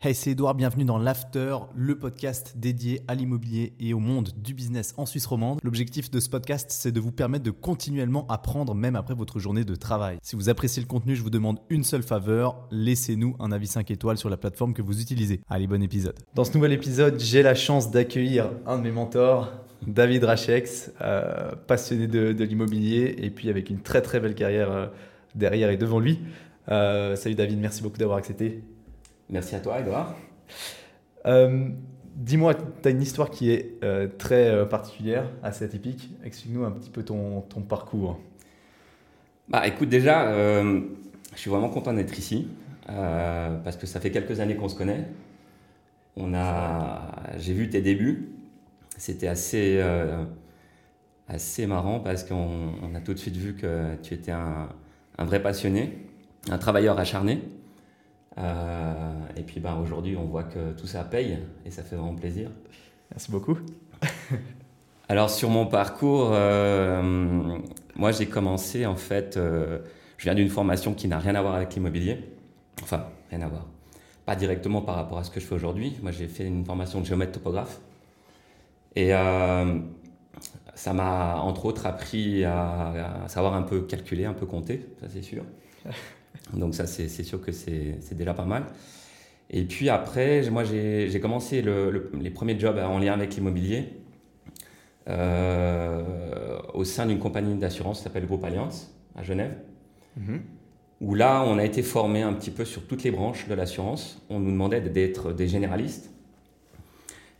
Hey, c'est Edouard, bienvenue dans l'After, le podcast dédié à l'immobilier et au monde du business en Suisse romande. L'objectif de ce podcast, c'est de vous permettre de continuellement apprendre même après votre journée de travail. Si vous appréciez le contenu, je vous demande une seule faveur, laissez-nous un avis 5 étoiles sur la plateforme que vous utilisez. Allez, bon épisode. Dans ce nouvel épisode, j'ai la chance d'accueillir un de mes mentors, David Rachex, euh, passionné de, l'immobilier et puis avec une très très belle carrière euh, derrière et devant lui. Euh, salut David, merci beaucoup d'avoir accepté. Merci à toi, Edouard. Euh, dis-moi, tu as une histoire qui est euh, très euh, particulière, assez atypique. Explique-nous un petit peu ton, ton parcours. Bah, écoute, déjà, je suis vraiment content d'être ici parce que ça fait quelques années qu'on se connaît. On a, j'ai vu tes débuts. C'était assez, assez marrant parce qu'on a tout de suite vu que tu étais un, un vrai passionné, un travailleur acharné. Euh, et puis ben, aujourd'hui, on voit que tout ça paye et ça fait vraiment plaisir. Merci beaucoup. Alors sur mon parcours, euh, moi j'ai commencé en fait, euh, je viens d'une formation qui n'a rien à voir avec l'immobilier. Enfin, rien à voir. Pas directement par rapport à ce que je fais aujourd'hui. Moi j'ai fait une formation de géomètre topographe. Et ça m'a entre autres appris à, à, savoir un peu calculer, un peu compter, ça c'est sûr. Donc ça, c'est sûr que c'est déjà pas mal. Et puis après, moi, j'ai commencé les premiers jobs en lien avec l'immobilier euh, au sein d'une compagnie d'assurance qui s'appelle Groupe Alliance à Genève. Mhm. Où là, on a été formé un petit peu sur toutes les branches de l'assurance. On nous demandait d'être des généralistes.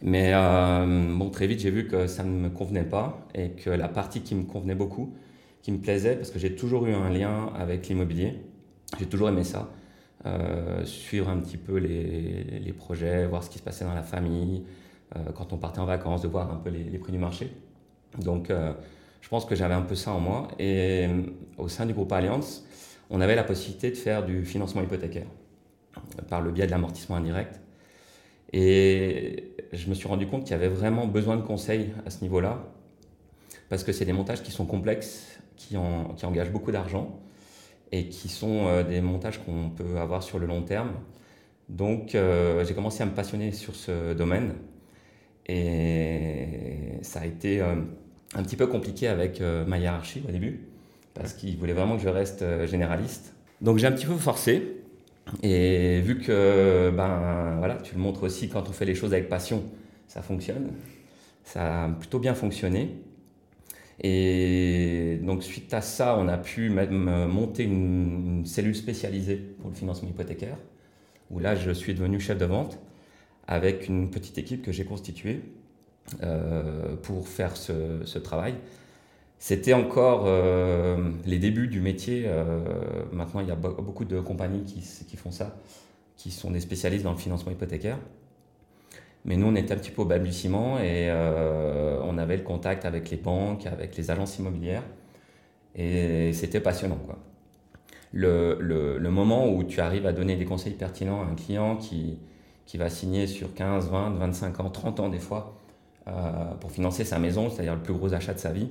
Mais euh, bon, très vite, j'ai vu que ça ne me convenait pas et que la partie qui me convenait beaucoup, qui me plaisait, parce que j'ai toujours eu un lien avec l'immobilier, j'ai toujours aimé ça. Euh, suivre un petit peu les, projets, voir ce qui se passait dans la famille, euh, quand on partait en vacances, de voir un peu les, prix du marché. Donc, euh, je pense que j'avais un peu ça en moi. Et au sein du groupe Alliance, on avait la possibilité de faire du financement hypothécaire par le biais de l'amortissement indirect. Et je me suis rendu compte qu'il y avait vraiment besoin de conseils à ce niveau-là, parce que c'est des montages qui sont complexes, qui engagent beaucoup d'argent et qui sont euh, des montages qu'on peut avoir sur le long terme. Donc euh, j'ai commencé à me passionner sur ce domaine et ça a été euh, un petit peu compliqué avec ma hiérarchie au début parce qu'ils voulaient vraiment que je reste généraliste. Donc j'ai un petit peu forcé et vu que ben voilà, tu le montres aussi quand on fait les choses avec passion, ça fonctionne. Ça a plutôt bien fonctionné. Et donc, suite à ça, on a pu même euh, monter une, cellule spécialisée pour le financement hypothécaire, où là, je suis devenu chef de vente avec une petite équipe que j'ai constituée euh, pour faire ce, travail. C'était encore euh, les débuts du métier. Maintenant, il y a beaucoup de compagnies qui, font ça, qui sont des spécialistes dans le financement hypothécaire. Mais nous, on était un petit peu au balbutiement et euh, on avait le contact avec les banques, avec les agences immobilières. Et c'était passionnant. Quoi. Le, le, le, moment où tu arrives à donner des conseils pertinents à un client qui, qui va signer sur 15, 20, 25 ans, 30 ans des fois, euh, pour financer sa maison, c'est-à-dire le plus gros achat de sa vie,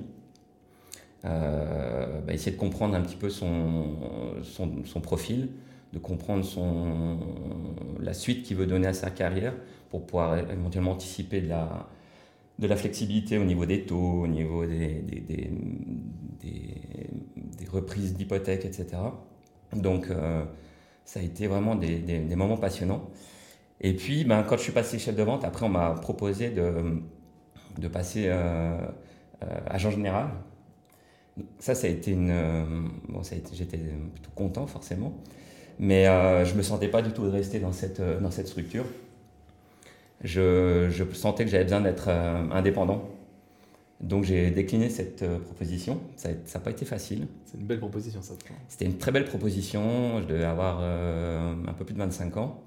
euh, bah, essayer de comprendre un petit peu son, son, son profil, de comprendre son, la suite qu'il veut donner à sa carrière pour pouvoir éventuellement anticiper de la, de la flexibilité au niveau des taux, au niveau des, des, des, reprises d'hypothèques, etc. Donc, euh, ça a été vraiment des, moments passionnants. Et puis, ben, quand je suis passé chef de vente, après, on m'a proposé de, de passer euh, euh, agent général. Ça, ça a été une. bon, j'étais plutôt content, forcément. Mais je ne me sentais pas du tout de rester dans cette, dans cette structure je, sentais que j'avais besoin d'être euh, indépendant. Donc j'ai décliné cette euh, proposition. Ça n'a pas été facile. C'est une belle proposition, ça. C'était une très belle proposition. Je devais avoir euh, un peu plus de 25 ans.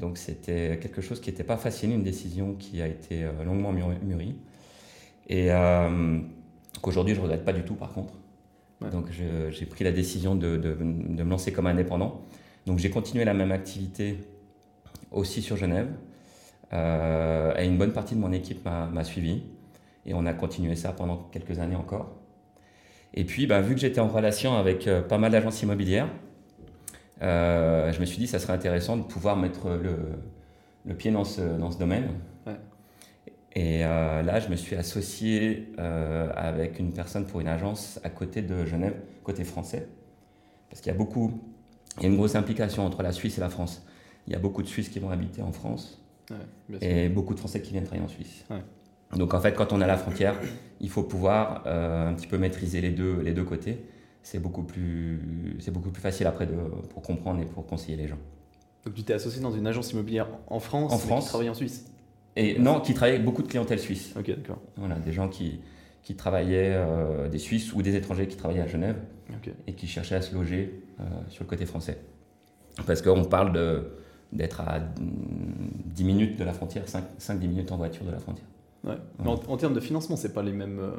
donc c'était quelque chose qui n'était pas facile, une décision qui a été longuement mûrie. Et qu'aujourd'hui je ne regrette pas du tout par contre. Donc j'ai pris la décision de, de, de, me lancer comme indépendant. Donc j'ai continué la même activité aussi sur Genève. Euh, et une bonne partie de mon équipe m'a suivi. Et on a continué ça pendant quelques années encore. Et puis, bah, vu que j'étais en relation avec euh, pas mal d'agences immobilières, je me suis dit ça serait intéressant de pouvoir mettre le, le pied dans ce, dans ce domaine. Et là, je me suis associé avec une personne pour une agence à côté de Genève, côté français. Parce qu'il y a beaucoup, il y a une grosse implication entre la Suisse et la France. Il y a beaucoup de Suisses qui vont habiter en France et beaucoup de Français qui viennent travailler en Suisse. Donc en fait, quand on a la frontière, il faut pouvoir euh, un petit peu maîtriser les deux, les deux côtés. C'est beaucoup, plus, beaucoup plus facile après de, pour comprendre et pour conseiller les gens. Donc tu t'es associé dans une agence immobilière en France, en France, qui travaille en Suisse et Non, qui travaille avec beaucoup de clientèle suisse. Ok, d'accord. Voilà, des gens qui, qui travaillaient, euh, des Suisses ou des étrangers qui travaillaient à Genève et qui cherchaient à se loger euh, sur le côté français. Parce qu'on parle de, d'être à 10 minutes de la frontière, 5-10 minutes en voiture de la frontière. Ouais. en, termes de financement, c'est pas les mêmes, euh,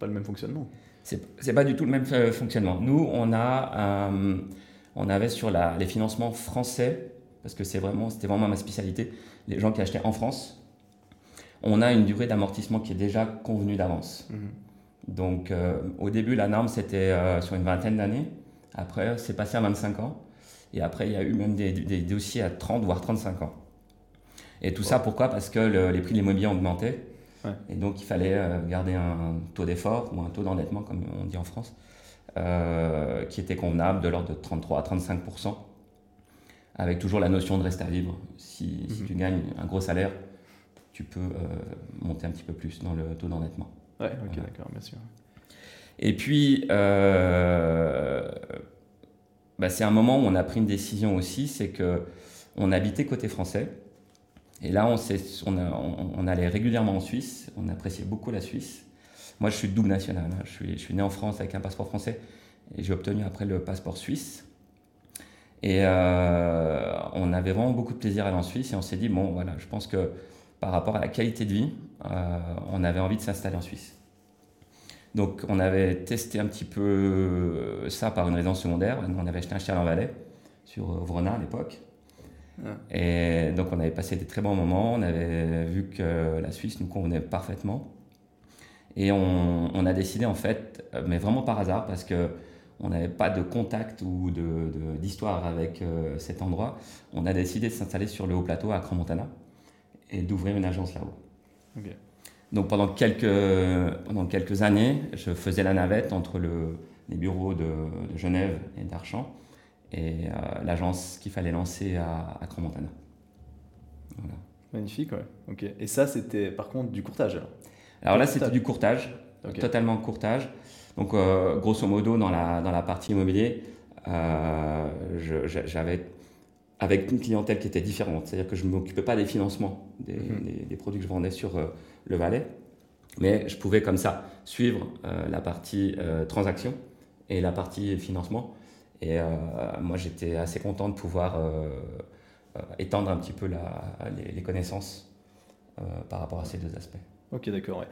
pas le même fonctionnement. C'est pas du tout le même euh, fonctionnement. Nous, on a, euh, on avait sur la, les financements français, parce que c'est vraiment, c'était vraiment ma spécialité, les gens qui achetaient en France, on a une durée d'amortissement qui est déjà convenue d'avance. Mhm. Donc, au début, la norme c'était sur une vingtaine d'années. Après, c'est passé à 25 ans. Et après, il y a eu même des, dossiers à 30 voire 35 ans. Et tout ça, pourquoi? Parce que les prix de l'immobilier ont augmenté. Et donc, il fallait euh, garder un taux d'effort ou un taux d'endettement, comme on dit en France, euh, qui était convenable de l'ordre de 33 à 35% avec toujours la notion de rester à vivre. Si, mhm. tu gagnes un gros salaire, tu peux euh, monter un petit peu plus dans le taux d'endettement. Ouais, ok, d'accord, bien sûr. Et puis, bah, c'est un moment où on a pris une décision aussi, c'est que on habitait côté français. Et là, on, allait régulièrement en Suisse. On appréciait beaucoup la Suisse. Moi, je suis double national. Hein. Je, suis, je suis né en France avec un passeport français et j'ai obtenu après le passeport suisse. Et euh, on avait vraiment beaucoup de plaisir à aller en Suisse et on s'est dit, bon, voilà, je pense que par rapport à la qualité de vie, euh, on avait envie de s'installer en Suisse. Donc on avait testé un petit peu euh, ça par une résidence secondaire. On avait acheté un chien en Valais sur euh, Vrona à l'époque. Et donc on avait passé des très bons moments. On avait vu que la Suisse nous convenait parfaitement. Et on, a décidé en fait, euh, mais vraiment par hasard, parce que on n'avait pas de contact ou d'histoire de, avec cet endroit, on a décidé de s'installer sur le haut plateau à Cran-Montana et d'ouvrir une agence là-haut. Donc pendant quelques, pendant quelques années, je faisais la navette entre le, les bureaux de, Genève et d'Archamps et euh, l'agence qu'il fallait lancer à, à. Voilà. Magnifique, ouais. Ok. Et ça, c'était par contre du courtage alors? Alors là, c'était du courtage, totalement courtage. Donc, euh, grosso modo, dans la, dans la partie immobilier, euh, j'avais avec une clientèle qui était différente. C'est-à-dire que je ne m'occupais pas des financements des, mhm. produits que je vendais sur euh, le Valais, mais je pouvais comme ça suivre euh, la partie euh, transaction et la partie financement. Et moi, j'étais assez content de pouvoir étendre un petit peu la, les, connaissances par rapport à ces deux aspects. Ok, d'accord.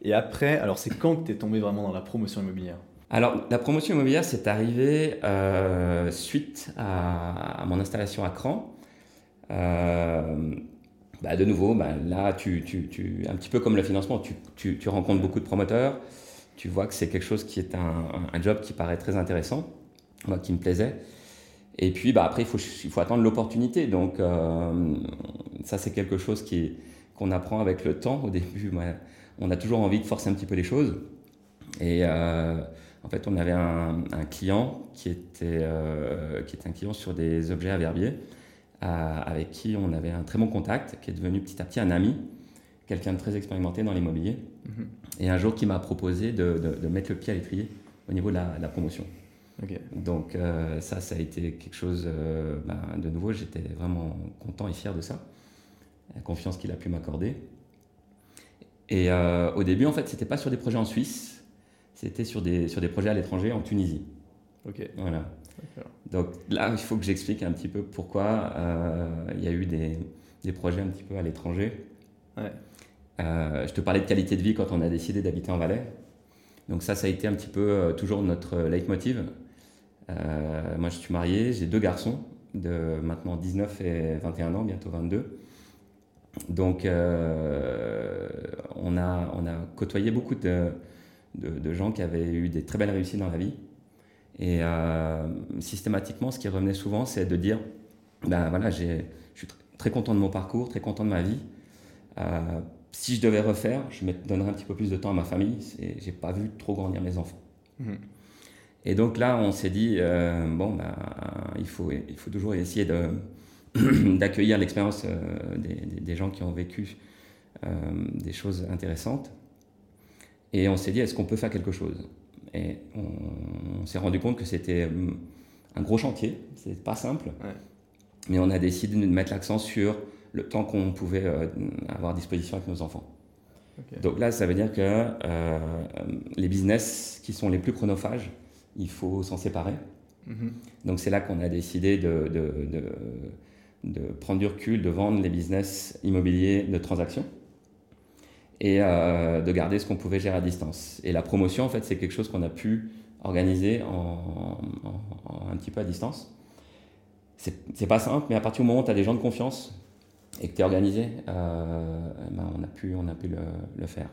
Et après, alors c'est quand que tu es tombé vraiment dans la promotion immobilière? Alors, la promotion immobilière, c'est arrivé euh, suite à, mon installation à Cran. Euh, bah, de nouveau, bah, là, tu, un petit peu comme le financement, tu, rencontres beaucoup de promoteurs, tu vois que c'est quelque chose qui est un, job qui paraît très intéressant, qui me plaisait. Et puis bah, après, il faut, attendre l'opportunité. Donc, euh, ça, c'est quelque chose qu'on apprend avec le temps. Au début, on a toujours envie de forcer un petit peu les choses. Et en fait, on avait un, client qui était, euh, qui était un client sur des objets à verbier, avec qui on avait un très bon contact, qui est devenu petit à petit un ami, quelqu'un de très expérimenté dans l'immobilier. Mhm. Et un jour, qui m'a proposé de, de, mettre le pied à l'étrier au niveau de la, promotion. Donc euh, ça, ça a été quelque chose euh, ben, de nouveau. J'étais vraiment content et fier de ça, la confiance qu'il a pu m'accorder. Et au début, en fait, c'était pas sur des projets en Suisse c'était sur des, sur des projets à l'étranger en Tunisie. Ok. Voilà. Donc là, il faut que j'explique un petit peu pourquoi euh, il y a eu des, des, projets un petit peu à l'étranger. Ouais. Euh, je te parlais de qualité de vie quand on a décidé d'habiter en Valais. Donc ça, ça a été un petit peu euh, toujours notre leitmotiv. moi, je suis marié, j'ai deux garçons de maintenant 19 et 21 ans, bientôt 22. Donc, on, a, on a côtoyé beaucoup de, de, gens qui avaient eu des très belles réussites dans la vie. Et systématiquement, ce qui revenait souvent, c'est de dire, ben voilà, je suis très content de mon parcours, très content de ma vie. si je devais refaire, je me donnerais un petit peu plus de temps à ma famille. J'ai pas vu trop grandir mes enfants. Mhm. Et donc là, on s'est dit, euh, bon, bah, il, faut, il faut toujours essayer d'accueillir l'expérience euh, des, gens qui ont vécu euh, des choses intéressantes. Et on s'est dit, est-ce qu'on peut faire quelque chose? Et on, s'est rendu compte que c'était un gros chantier, c'est pas simple. Mais on a décidé de mettre l'accent sur le temps qu'on pouvait avoir à disposition avec nos enfants. Donc là, ça veut dire que les business qui sont les plus chronophages, il faut s'en séparer. Mhm. Donc c'est là qu'on a décidé de, de, prendre du recul, de vendre les business immobiliers de transaction et euh, de garder ce qu'on pouvait gérer à distance. Et la promotion, en fait, c'est quelque chose qu'on a pu organiser un petit peu à distance. C'est pas simple, mais à partir du moment où tu as des gens de confiance et que tu es organisé, euh, ben on a pu, on a pu le, faire.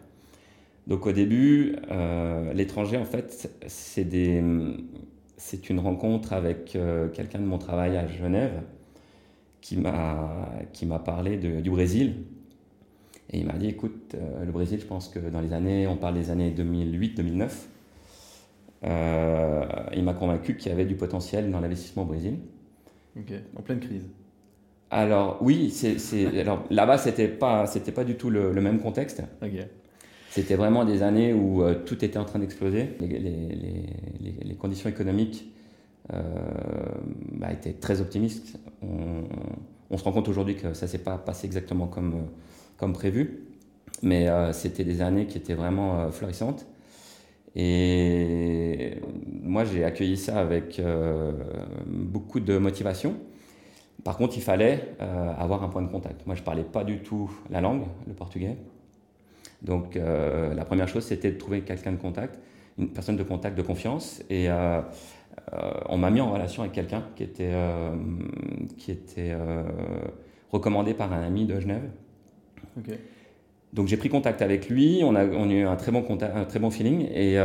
Donc au début, euh, l'étranger, en fait, c'est une rencontre avec quelqu'un de mon travail à Genève qui m'a parlé du Brésil. Et il m'a dit, écoute, euh, le Brésil, je pense que dans les années, on parle des années 2008-2009, il m'a convaincu qu'il y avait du potentiel dans l'investissement au Brésil. Ok, en pleine crise. Alors oui, alors là-bas, c'était pas, c'était pas du tout le, le même contexte. Ok. C'était vraiment des années où euh, tout était en train d'exploser. Les, conditions économiques euh, bah, étaient très optimistes. On, se rend compte aujourd'hui que ça ne s'est pas passé exactement comme, comme prévu. Mais euh, c'était des années qui étaient vraiment florissantes. Et moi, j'ai accueilli ça avec beaucoup de motivation. Par contre, il fallait avoir un point de contact. Moi, je ne parlais pas du tout la langue, le portugais. Donc euh, la première chose, c'était de trouver quelqu'un de contact, une personne de contact de confiance. Et euh, euh, on m'a mis en relation avec quelqu'un qui était, qui était recommandé par un ami de Genève. Donc j'ai pris contact avec lui, on a, eu un très bon, feeling. Et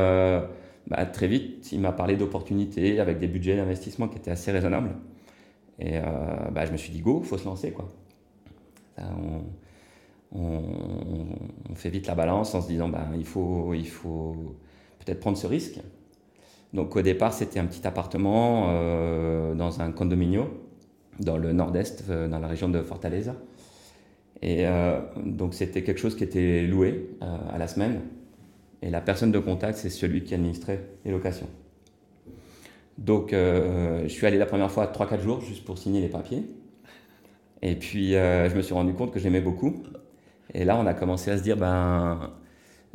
bah, très vite, il m'a parlé d'opportunités avec des budgets d'investissement qui étaient assez raisonnables. Et bah, je me suis dit, go, il faut se lancer. Quoi. on, fait vite la balance en se disant ben, il faut, peut-être prendre ce risque. Donc au départ, c'était un petit appartement euh, dans un condominio dans le nord-est, euh, dans la région de Fortaleza. Et euh, donc c'était quelque chose qui était loué à la semaine. Et la personne de contact, c'est celui qui administrait les locations. Donc je suis allé la première fois 3-4 jours juste pour signer les papiers. Et puis je me suis rendu compte que j'aimais beaucoup. Et là, on a commencé à se dire, ben,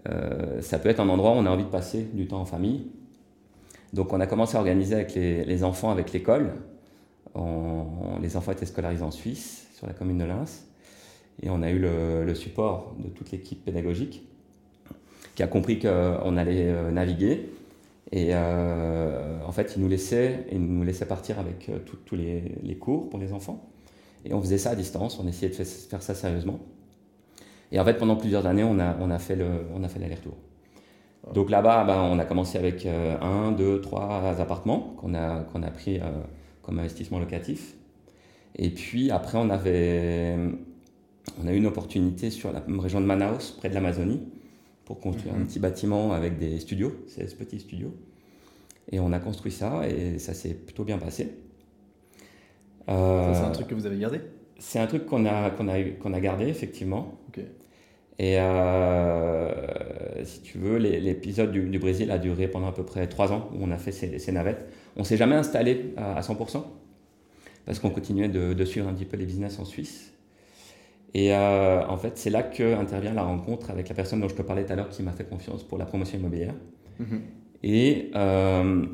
euh, ça peut être un endroit où on a envie de passer du temps en famille. Donc, on a commencé à organiser avec les, enfants, avec l'école. les enfants étaient scolarisés en Suisse, sur la commune de Lens. Et on a eu le, support de toute l'équipe pédagogique qui a compris qu'on allait euh, naviguer. Et euh, en fait, ils nous laissaient, ils nous laissaient partir avec tous les, les, cours pour les enfants. Et on faisait ça à distance, on essayait de faire ça sérieusement. Et en fait, pendant plusieurs années, on a, on a fait l'aller-retour. Donc là-bas, ben, on a commencé avec euh, un, deux, trois appartements qu'on a, qu'on a pris euh, comme investissement locatif. Et puis après, on, avait, on a eu une opportunité sur la région de Manaus, près de l'Amazonie, pour construire un mhm. petit bâtiment avec des studios, 16 petits studios. Et on a construit ça et ça s'est plutôt bien passé. c'est un euh, truc que vous avez gardé? C'est un truc qu'on a, qu'on a, qu'on a gardé, effectivement. Et euh, si tu veux, l'épisode du, Brésil a duré pendant à peu près trois ans où on a fait ces, navettes. On s'est jamais installé à, 100% parce qu'on continuait de, suivre un petit peu les business en Suisse. Et euh, en fait, c'est là que intervient la rencontre avec la personne dont je te parlais tout à l'heure qui m'a fait confiance pour la promotion immobilière. Mm-hmm. Et euh,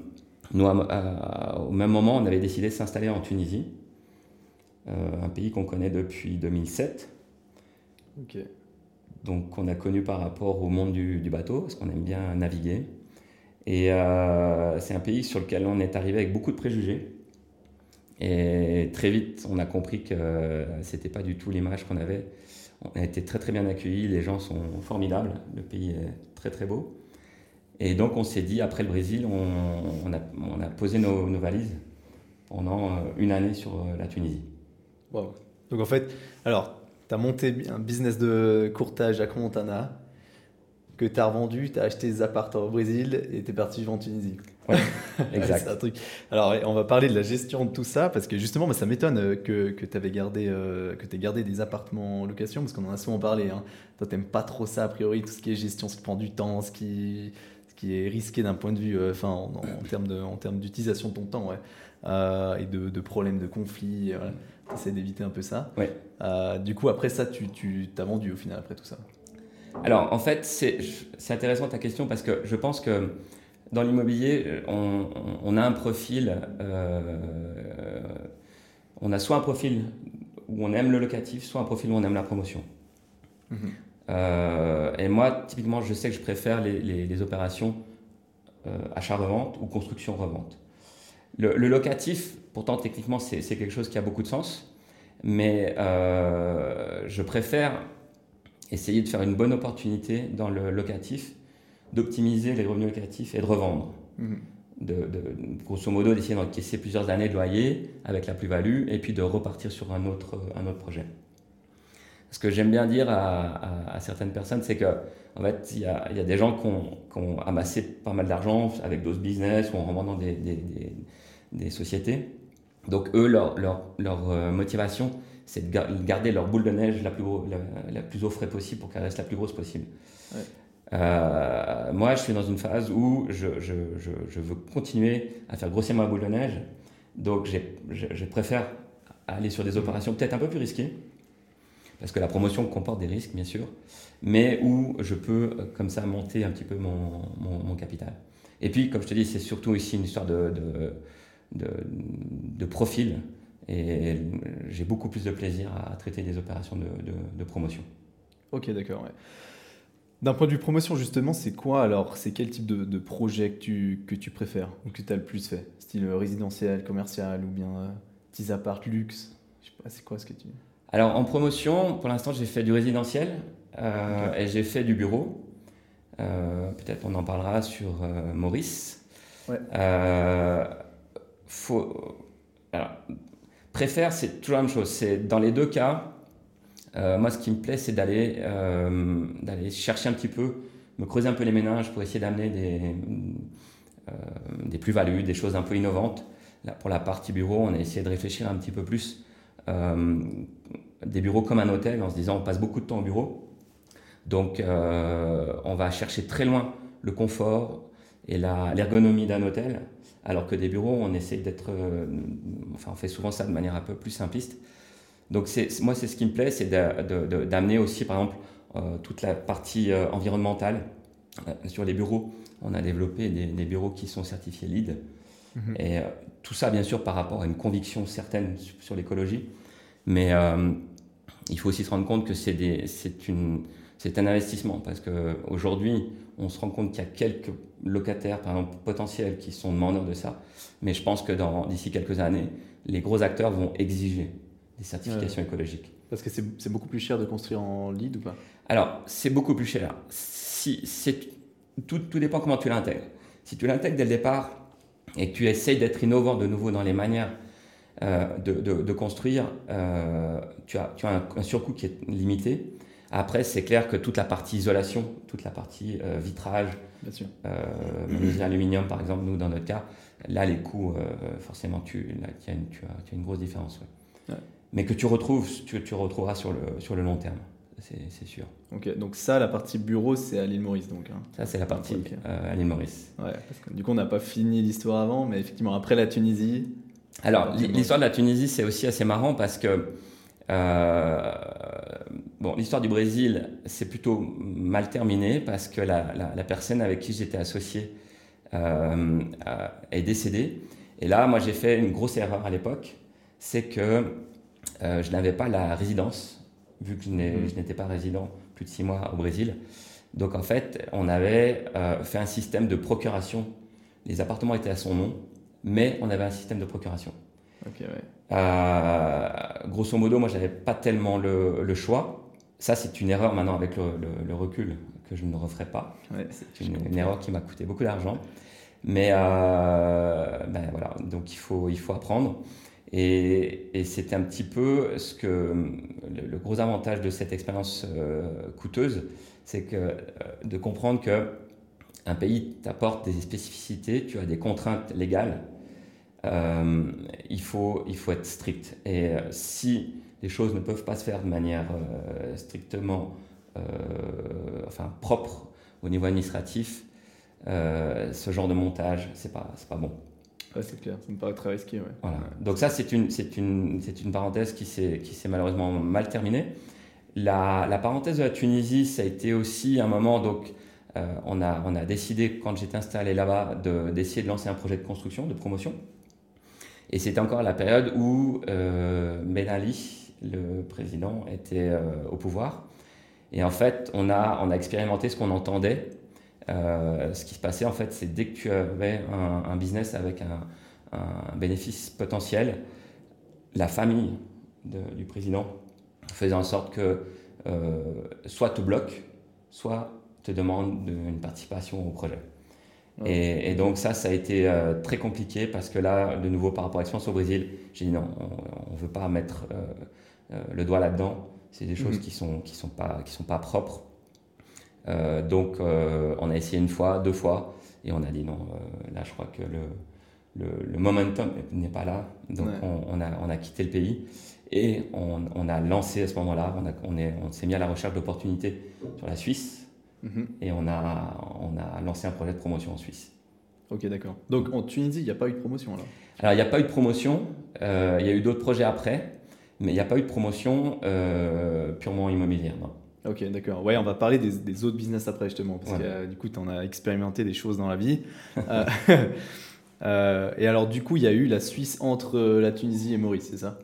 nous, au même moment, on avait décidé de s'installer en Tunisie, un pays qu'on connaît depuis 2007. Ok donc qu'on a connu par rapport au monde du, bateau, parce qu'on aime bien naviguer. Et euh, c'est un pays sur lequel on est arrivé avec beaucoup de préjugés. Et très vite, on a compris que c'était pas du tout l'image qu'on avait. On a été très très bien accueillis, les gens sont formidables, le pays est très très beau. Et donc on s'est dit, après le Brésil, on, a, posé nos, valises pendant euh, une année sur euh, la Tunisie. Wow. Donc en fait, alors, tu as monté un business de courtage à Montana, que tu as revendu, tu as acheté des appartements au Brésil et tu es parti vivre en Tunisie. Ouais, exact. un truc. Alors, on va parler de la gestion de tout ça parce que justement, ça m'étonne euh, que, que tu avais gardé, que aies gardé des appartements en location parce qu'on en a souvent parlé. Hein. Toi, tu pas trop ça a priori, tout ce qui est gestion, ce qui prend du temps, ce qui, qui est risqué d'un point de vue, euh, enfin, en, termes de, en termes d'utilisation de ton temps, ouais, euh, et de, de, problèmes de conflits. Voilà. Tu essaies d'éviter un peu ça. Ouais. Euh, du coup, après ça, tu, tu as vendu au final, après tout ça. Alors, en fait, c'est intéressant ta question parce que je pense que dans l'immobilier, on, on, a un profil, on a soit un profil où on aime le locatif, soit un profil où on aime la promotion. Mhm. Euh, et moi, typiquement, je sais que je préfère les, opérations euh, achat-revente ou construction-revente. Le, locatif, pourtant, techniquement, c'est quelque chose qui a beaucoup de sens, mais euh, je préfère essayer de faire une bonne opportunité dans le locatif, d'optimiser les revenus locatifs et de revendre. Mhm. De, grosso modo, d'essayer d'encaisser plusieurs années de loyer avec la plus-value et puis de repartir sur un autre, un autre projet ce que j'aime bien dire à, certaines personnes, c'est que en fait, il y a, des gens qui ont, amassé pas mal d'argent avec d'autres business ou en revendant des, des, sociétés. Donc eux, leur, leur, leur euh, motivation, c'est de garder leur boule de neige la plus, la, plus au frais possible pour qu'elle reste la plus grosse possible. Euh, moi, je suis dans une phase où je, je, je, veux continuer à faire grossir ma boule de neige. Donc, je, je préfère aller sur des opérations peut-être un peu plus risquées, parce que la promotion comporte des risques, bien sûr, mais où je peux, euh, comme ça, monter un petit peu mon, mon, capital. Et puis, comme je te dis, c'est surtout ici une histoire de, de, de, profil, et j'ai beaucoup plus de plaisir à traiter des opérations de, de promotion. Ok, d'accord. D'un point de vue promotion, justement, c'est quoi alors? C'est quel type de, projet que tu, que tu préfères ou que tu as le plus fait? Style résidentiel, commercial ou bien euh, petits appart, luxe? Je sais pas, c'est quoi ce que tu... Alors en promotion, pour l'instant, j'ai fait du résidentiel euh, et j'ai fait du bureau. Euh, peut-être on en parlera sur euh, Maurice. Ouais. faut, alors, préfère, c'est toujours la même chose. C'est dans les deux cas. moi, ce qui me plaît, c'est d'aller d'aller chercher un petit peu, me creuser un peu les ménages pour essayer d'amener des des plus-values, des choses un peu innovantes. Là, pour la partie bureau, on a essayé de réfléchir un petit peu plus euh, des bureaux comme un hôtel en se disant on passe beaucoup de temps au bureau. Donc euh, on va chercher très loin le confort et l'ergonomie d'un hôtel, alors que des bureaux, on essaie d'être, euh, enfin on fait souvent ça de manière un peu plus simpliste. Donc moi c'est ce qui me plaît, c'est d'amener aussi par exemple toute la partie environnementale sur les bureaux. On a développé des, bureaux qui sont certifiés LEED. Mhm. Et tout ça, bien sûr, par rapport à une conviction certaine sur l'écologie. Mais euh, il faut aussi se rendre compte que c'est un investissement parce qu'aujourd'hui, on se rend compte qu'il y a quelques locataires, par exemple, potentiels qui sont demandeurs de ça. Mais je pense que d'ici quelques années, les gros acteurs vont exiger des certifications écologiques. Parce que c'est beaucoup plus cher de construire en lead ou pas? Alors, c'est beaucoup plus cher. Si, tout, tout dépend comment tu l'intègres. Si tu l'intègres dès le départ, et que tu essayes d'être innovant de nouveau dans les manières euh, de, de, construire, euh, tu as, tu as un, surcoût qui est limité. Après, c'est clair que toute la partie isolation, toute la partie euh, vitrage, menuiserie aluminium par exemple, nous dans notre cas, là les coûts, forcément, tu, là, tu, as une, tu, as, une, grosse différence. Mais que tu retrouves, tu, tu retrouveras sur le, sur le long terme c'est sûr. Ok, donc ça, la partie bureau, c'est à l'île Maurice, donc. Hein. Ça, c'est la partie euh, à l'île Maurice. Ouais, parce que, du coup, on n'a pas fini l'histoire avant, mais effectivement, après la Tunisie. Alors, l'histoire de la Tunisie, c'est aussi assez marrant parce que. Euh, bon, l'histoire du Brésil, c'est plutôt mal terminé parce que la, la, personne avec qui j'étais associé euh, est décédée. Et là, moi, j'ai fait une grosse erreur à l'époque, c'est que je n'avais pas la résidence vu que mhm. je n'étais pas résident plus de six mois au Brésil. Donc en fait, on avait euh, fait un système de procuration. Les appartements étaient à son nom, mais on avait un système de procuration. ouais. euh, grosso modo, moi, j'avais pas tellement le, le choix. Ça, c'est une erreur maintenant avec le, recul que je ne referai pas. c'est une, erreur qui m'a coûté beaucoup d'argent. Mais euh, ben voilà, donc il faut, il faut apprendre. Et, c'était un petit peu ce que le, gros avantage de cette expérience euh, coûteuse, c'est que euh, de comprendre que un pays t'apporte des spécificités, tu as des contraintes légales, il, faut, il faut être strict. Et si les choses ne peuvent pas se faire de manière strictement enfin, propre au niveau administratif, euh, ce genre de montage, c'est pas, pas bon. c'est clair, ça me paraît très risqué. Voilà. Donc ça, c'est une, une, une parenthèse qui s'est malheureusement mal terminée. La, la, parenthèse de la Tunisie, ça a été aussi un moment, donc euh, on, a, on a décidé, quand j'étais installé là-bas, d'essayer de, lancer un projet de construction, de promotion. Et c'était encore la période où euh, Ben Ali, le président, était euh, au pouvoir. Et en fait, on a, on a expérimenté ce qu'on entendait euh, ce qui se passait en fait, c'est dès que tu avais un, business avec un, bénéfice potentiel, la famille du président faisait en sorte que euh, soit te bloque, soit te demande une participation au projet. Et, donc ça, ça a été euh, très compliqué parce que là, de nouveau par rapport à l'expérience au Brésil, j'ai dit non, on ne veut pas mettre le doigt là-dedans. C'est des choses mhm. qui ne sont, qui sont, pas, qui sont pas propres. Euh, donc, euh, on a essayé une fois, deux fois, et on a dit non, euh, là, je crois que le, le, momentum n'est pas là. Donc, on, a, on, a, quitté le pays et on, on a lancé à ce moment-là, on, on s'est mis à la recherche d'opportunités sur la Suisse mhm. et on a, on a lancé un projet de promotion en Suisse. Ok, d'accord. Donc en Tunisie, il n'y a pas eu de promotion là Alors il n'y a pas eu de promotion, il y a eu d'autres projets après, mais il n'y a pas eu de promotion purement immobilière. Non. Ok, d'accord. Ouais, on va parler des, autres business après, justement, parce que euh, du coup, tu en as expérimenté des choses dans la vie. Euh, euh, et alors, du coup, il y a eu la Suisse entre la Tunisie et Maurice, c'est ça?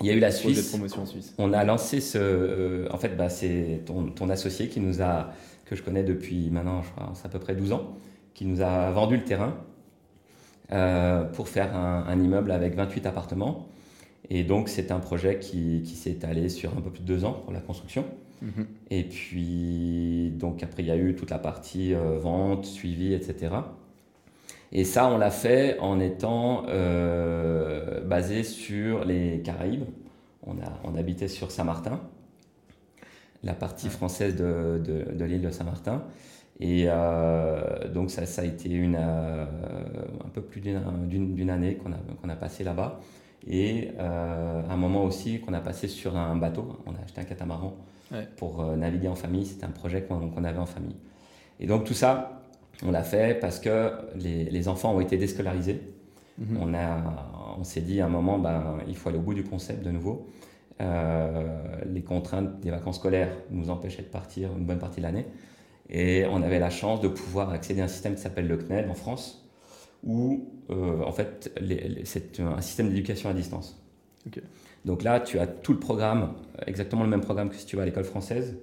Il y a eu la Suisse. promotion en Suisse. On a lancé ce. en fait, bah, c'est ton, associé qui nous a, que je connais depuis maintenant, je crois, à peu près 12 ans, qui nous a vendu le terrain pour faire un, un, immeuble avec 28 appartements. Et donc, c'est un projet qui, qui s'est étalé sur un peu plus de deux ans pour la construction. Mhm. Et puis, donc après, il y a eu toute la partie euh, vente, suivi, etc. Et ça, on l'a fait en étant euh, basé sur les Caraïbes. On, a, on habitait sur Saint-Martin, la partie française de, de, l'île de Saint-Martin. Et euh, donc, ça, ça, a été une, un peu plus d'une année qu'on a, qu'on a passé là-bas. Et un moment aussi qu'on a passé sur un bateau. On a acheté un catamaran pour euh, naviguer en famille. C'était un projet qu'on avait en famille. Et donc tout ça, on l'a fait parce que les, les, enfants ont été déscolarisés. Mhm. On, a, on s'est dit à un moment, ben, il faut aller au bout du concept de nouveau. Euh, les contraintes des vacances scolaires nous empêchaient de partir une bonne partie de l'année. Et on avait la chance de pouvoir accéder à un système qui s'appelle le CNED en France, où euh, en fait c'est un système d'éducation à distance. Donc là, tu as tout le programme, exactement le même programme que si tu vas à l'école française.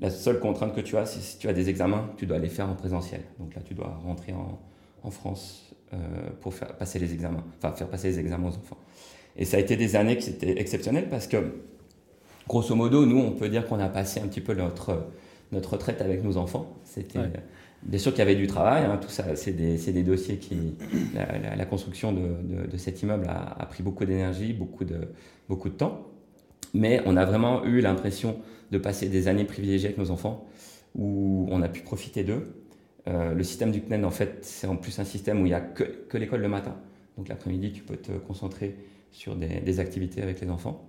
La seule contrainte que tu as, c'est si tu as des examens, tu dois les faire en présentiel. Donc là, tu dois rentrer en, en France euh, pour faire passer les examens, enfin faire passer les examens aux enfants. Et ça a été des années qui étaient exceptionnelles parce que, grosso modo, nous, on peut dire qu'on a passé un petit peu notre, notre retraite avec nos enfants. C'était Bien sûr qu'il y avait du travail, hein, tout ça, c'est des, des, dossiers qui. La, la, construction de, de, de, cet immeuble a, a pris beaucoup d'énergie, beaucoup de, beaucoup de temps. Mais on a vraiment eu l'impression de passer des années privilégiées avec nos enfants, où on a pu profiter d'eux. Euh, le système du CNEN, en fait, c'est en plus un système où il n'y a que, que l'école le matin. Donc l'après-midi, tu peux te concentrer sur des, des, activités avec les enfants.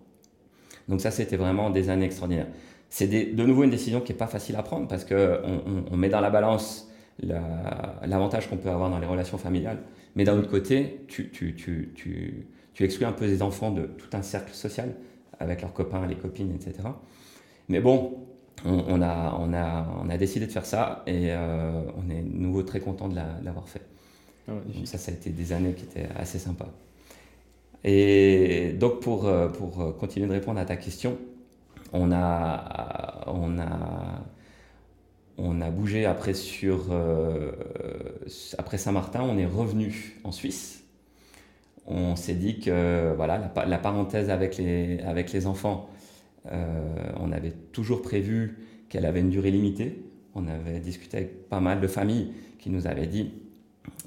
Donc ça, c'était vraiment des années extraordinaires c'est de nouveau une décision qui n'est pas facile à prendre parce qu'on on, met dans la balance l'avantage qu'on peut avoir dans les relations familiales. Mais d'un autre côté, tu, tu, tu, tu, exclus un peu les enfants de tout un cercle social avec leurs copains, les copines, etc. Mais bon, on, a, on, a, on a décidé de faire ça et euh, on est de nouveau très content de l'avoir fait. Ah ça, ça a été des années qui étaient assez sympas. Et donc, pour, euh, pour continuer de répondre à ta question, on a, on a, on a bougé après sur, euh, après Saint-Martin, on est revenu en Suisse. On s'est dit que voilà, la, parenthèse avec les, avec les enfants on avait toujours prévu qu'elle avait une durée limitée. On avait discuté avec pas mal de familles qui nous avaient dit,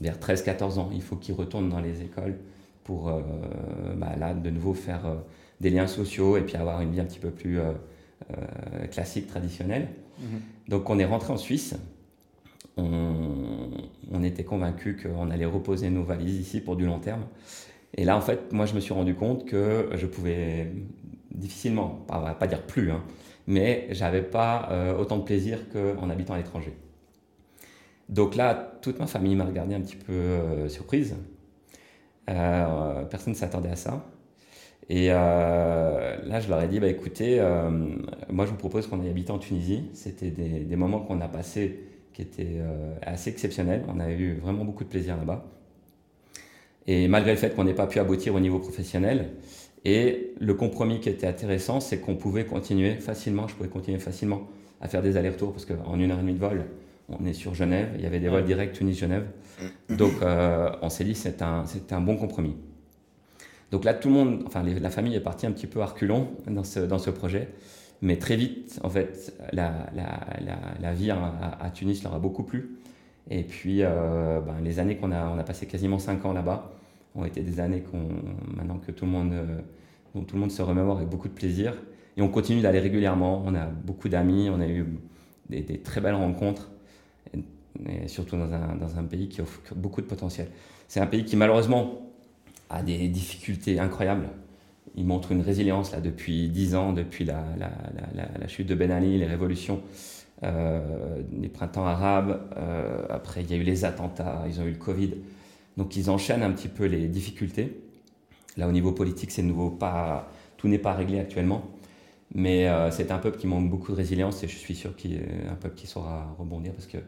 vers 13-14 ans, il faut qu'ils retournent dans les écoles pour bah, là, de nouveau faire des liens sociaux et puis avoir une vie un petit peu plus classique, traditionnelle. Mhm. Donc on est rentré en Suisse. On, était convaincu qu'on allait reposer nos valises ici pour du long terme. Et là, en fait, moi, je me suis rendu compte que je pouvais difficilement, pas, va pas dire plus, hein, mais j'avais pas euh, autant de plaisir qu'en habitant à l'étranger. Donc là, toute ma famille m'a regardé un petit peu euh, surprise. Euh, personne ne s'attendait à ça. Et euh, là, je leur ai dit, bah, écoutez, euh, moi je vous propose qu'on aille habiter en Tunisie. C'était des, des, moments qu'on a passés qui étaient euh, assez exceptionnels. On a eu vraiment beaucoup de plaisir là-bas. Et malgré le fait qu'on n'ait pas pu aboutir au niveau professionnel, et le compromis qui était intéressant, c'est qu'on pouvait continuer facilement, je pouvais continuer facilement à faire des allers-retours, parce qu'en une heure et demie de vol, on est sur Genève, il y avait des vols directs Tunis-Genève. Donc on s'est dit, c'est un, un bon compromis. Donc là, tout le monde, enfin la famille est partie un petit peu à reculons dans ce, dans ce projet. Mais très vite, en fait, la, la, la, vie à, Tunis leur a beaucoup plu. Et puis, euh, ben, les années qu'on a, on a passé quasiment 5 ans là-bas, ont été des années qu'on, maintenant que tout le monde, euh, dont tout le monde se remémore avec beaucoup de plaisir. Et on continue d'aller régulièrement. On a beaucoup d'amis, on a eu des, très belles rencontres, et, surtout dans un, dans un pays qui offre beaucoup de potentiel. C'est un pays qui, malheureusement, a des difficultés incroyables. Il montre une résilience là, depuis dix ans, depuis la, la, la, chute de Ben Ali, les révolutions, euh, les printemps arabes. Euh, après, il y a eu les attentats, ils ont eu le Covid. Donc, ils enchaînent un petit peu les difficultés. Là, au niveau politique, c'est nouveau pas, tout n'est pas réglé actuellement. Mais euh, c'est un peuple qui manque beaucoup de résilience et je suis sûr qu'il est un peuple qui saura rebondir parce qu'il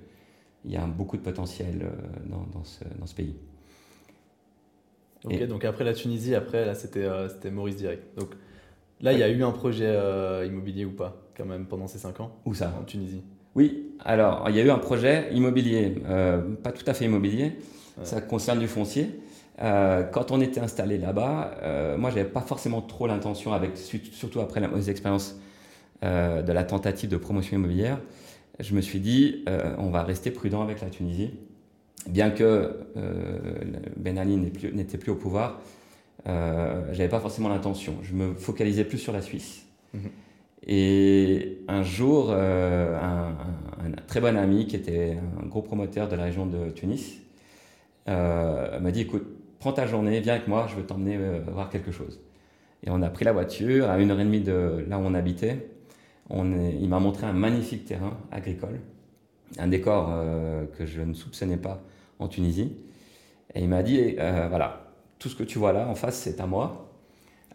y a beaucoup de potentiel dans, dans, ce, dans ce pays. Ok, donc après la Tunisie, après là c'était euh, Maurice direct. Donc là il y a eu un projet euh, immobilier ou pas quand même pendant ces 5 ans? Où ça? En Tunisie. Oui, alors il y a eu un projet immobilier, euh, pas tout à fait immobilier, ça concerne du foncier. quand on était installé là-bas, moi j'avais pas forcément trop l'intention, avec surtout après la mauvaise expérience de la tentative de promotion immobilière, je me suis dit on va rester prudent avec la Tunisie bien que euh, Ben Ali n'était plus, au pouvoir, euh, j'avais pas forcément l'intention. Je me focalisais plus sur la Suisse. Mhm. Et un jour, euh, un, très bon ami qui était un gros promoteur de la région de Tunis euh, m'a dit écoute, prends ta journée, viens avec moi, je veux t'emmener voir quelque chose. Et on a pris la voiture à une heure et demie de là où on habitait. On il m'a montré un magnifique terrain agricole, un décor que je ne soupçonnais pas en Tunisie. Et il m'a dit, euh, voilà, tout ce que tu vois là en face, c'est à moi.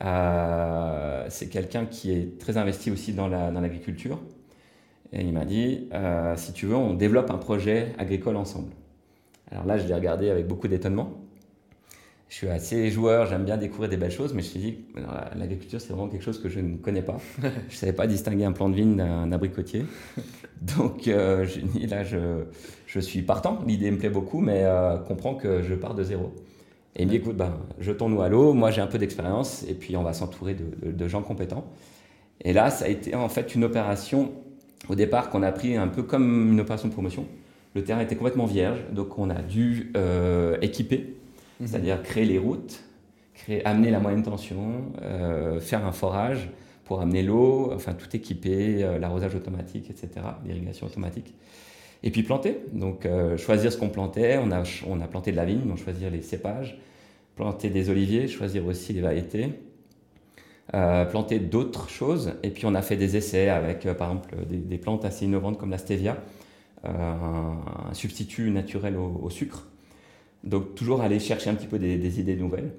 Euh, c'est quelqu'un qui est très investi aussi dans l'agriculture. et il m'a dit, euh, si tu veux, on développe un projet agricole ensemble. Alors là, je l'ai regardé avec beaucoup d'étonnement je suis assez joueur, j'aime bien découvrir des belles choses, mais je me suis dit, l'agriculture, c'est vraiment quelque chose que je ne connais pas. je ne savais pas distinguer un plant de vigne d'un abricotier. Donc, euh, je là, je, je, suis partant. L'idée me plaît beaucoup, mais euh, comprends que je pars de zéro. Et il me dit, écoute, ben, jetons-nous à l'eau. Moi, j'ai un peu d'expérience, et puis on va s'entourer de, de, gens compétents. Et là, ça a été en fait une opération, au départ, qu'on a pris un peu comme une opération de promotion. Le terrain était complètement vierge, donc on a dû euh, équiper Mhm. c'est-à-dire créer les routes, amener la moyenne tension, euh, faire un forage pour amener l'eau, enfin tout équiper, euh, l'arrosage automatique, etc., l'irrigation automatique. Et puis planter, donc euh, choisir ce qu'on plantait, on a, on a planté de la vigne, donc choisir les cépages, planter des oliviers, choisir aussi les variétés, planter d'autres choses, et puis on a fait des essais avec par exemple des, plantes assez innovantes comme la stevia, un, substitut naturel au sucre, donc toujours aller chercher un petit peu des, idées nouvelles.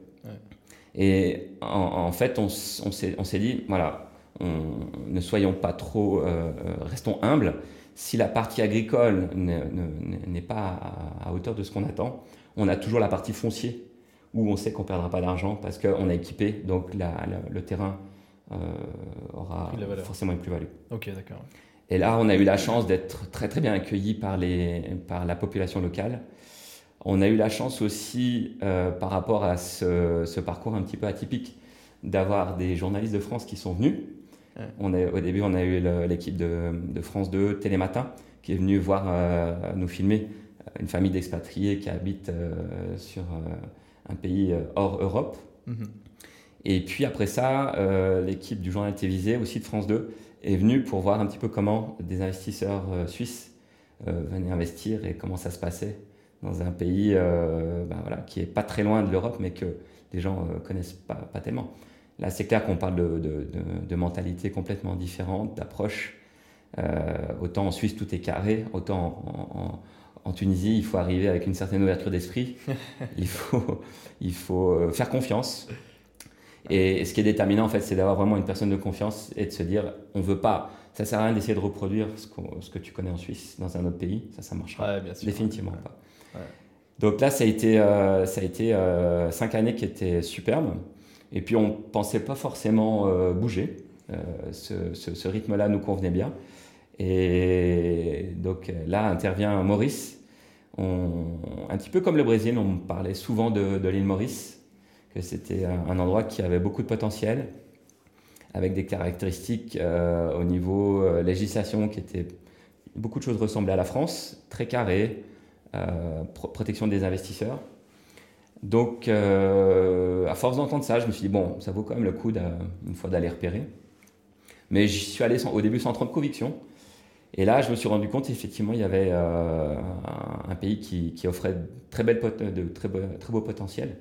Et en, fait, on, s'est dit, voilà, ne soyons pas trop, euh, euh, restons humbles. Si la partie agricole n'est pas à, hauteur de ce qu'on attend, on a toujours la partie foncier où on sait qu'on ne perdra pas d'argent parce qu'on a équipé, donc le terrain euh, aura forcément une plus-value. Ok, d'accord. Et là, on a eu la chance d'être très très bien accueillis par, les, par la population locale. On a eu la chance aussi, euh, par rapport à ce, parcours un petit peu atypique, d'avoir des journalistes de France qui sont venus On est, au début, on a eu l'équipe de, de, France 2, Télématin, qui est venue voir nous filmer une famille d'expatriés qui habite sur un pays hors Europe. Mhm. Et puis après ça, l'équipe du journal télévisé, aussi de France 2, est venue pour voir un petit peu comment des investisseurs suisses venaient investir et comment ça se passait dans un pays euh, ben voilà, qui est pas très loin de l'Europe, mais que les gens ne euh, connaissent pas, pas, tellement. Là, c'est clair qu'on parle de, de, de, mentalité complètement différente, d'approche. Euh, autant en Suisse, tout est carré, autant en, en, Tunisie, il faut arriver avec une certaine ouverture d'esprit. il, faut, il faut faire confiance. Et ce qui est déterminant, en fait, c'est d'avoir vraiment une personne de confiance et de se dire, on veut pas, ça sert à rien d'essayer de reproduire ce, ce, que tu connais en Suisse dans un autre pays, ça, ça marchera définitivement pas. Donc là, ça a été, euh, ça a été euh, cinq années qui étaient superbes. Et puis, on ne pensait pas forcément euh, bouger. ce, rythme-là nous convenait bien. Et donc là intervient Maurice. un petit peu comme le Brésil, on parlait souvent de, l'île Maurice, que c'était un, endroit qui avait beaucoup de potentiel, avec des caractéristiques au niveau législation qui étaient... Beaucoup de choses ressemblaient à la France, très carré, euh, protection des investisseurs. Donc, euh, à force d'entendre ça, je me suis dit, bon, ça vaut quand même le coup une fois d'aller repérer. Mais j'y suis allé au début sans trop de conviction. Et là, je me suis rendu compte, effectivement, il y avait euh, un, pays qui, offrait très belle, de très, beau, très beau potentiel.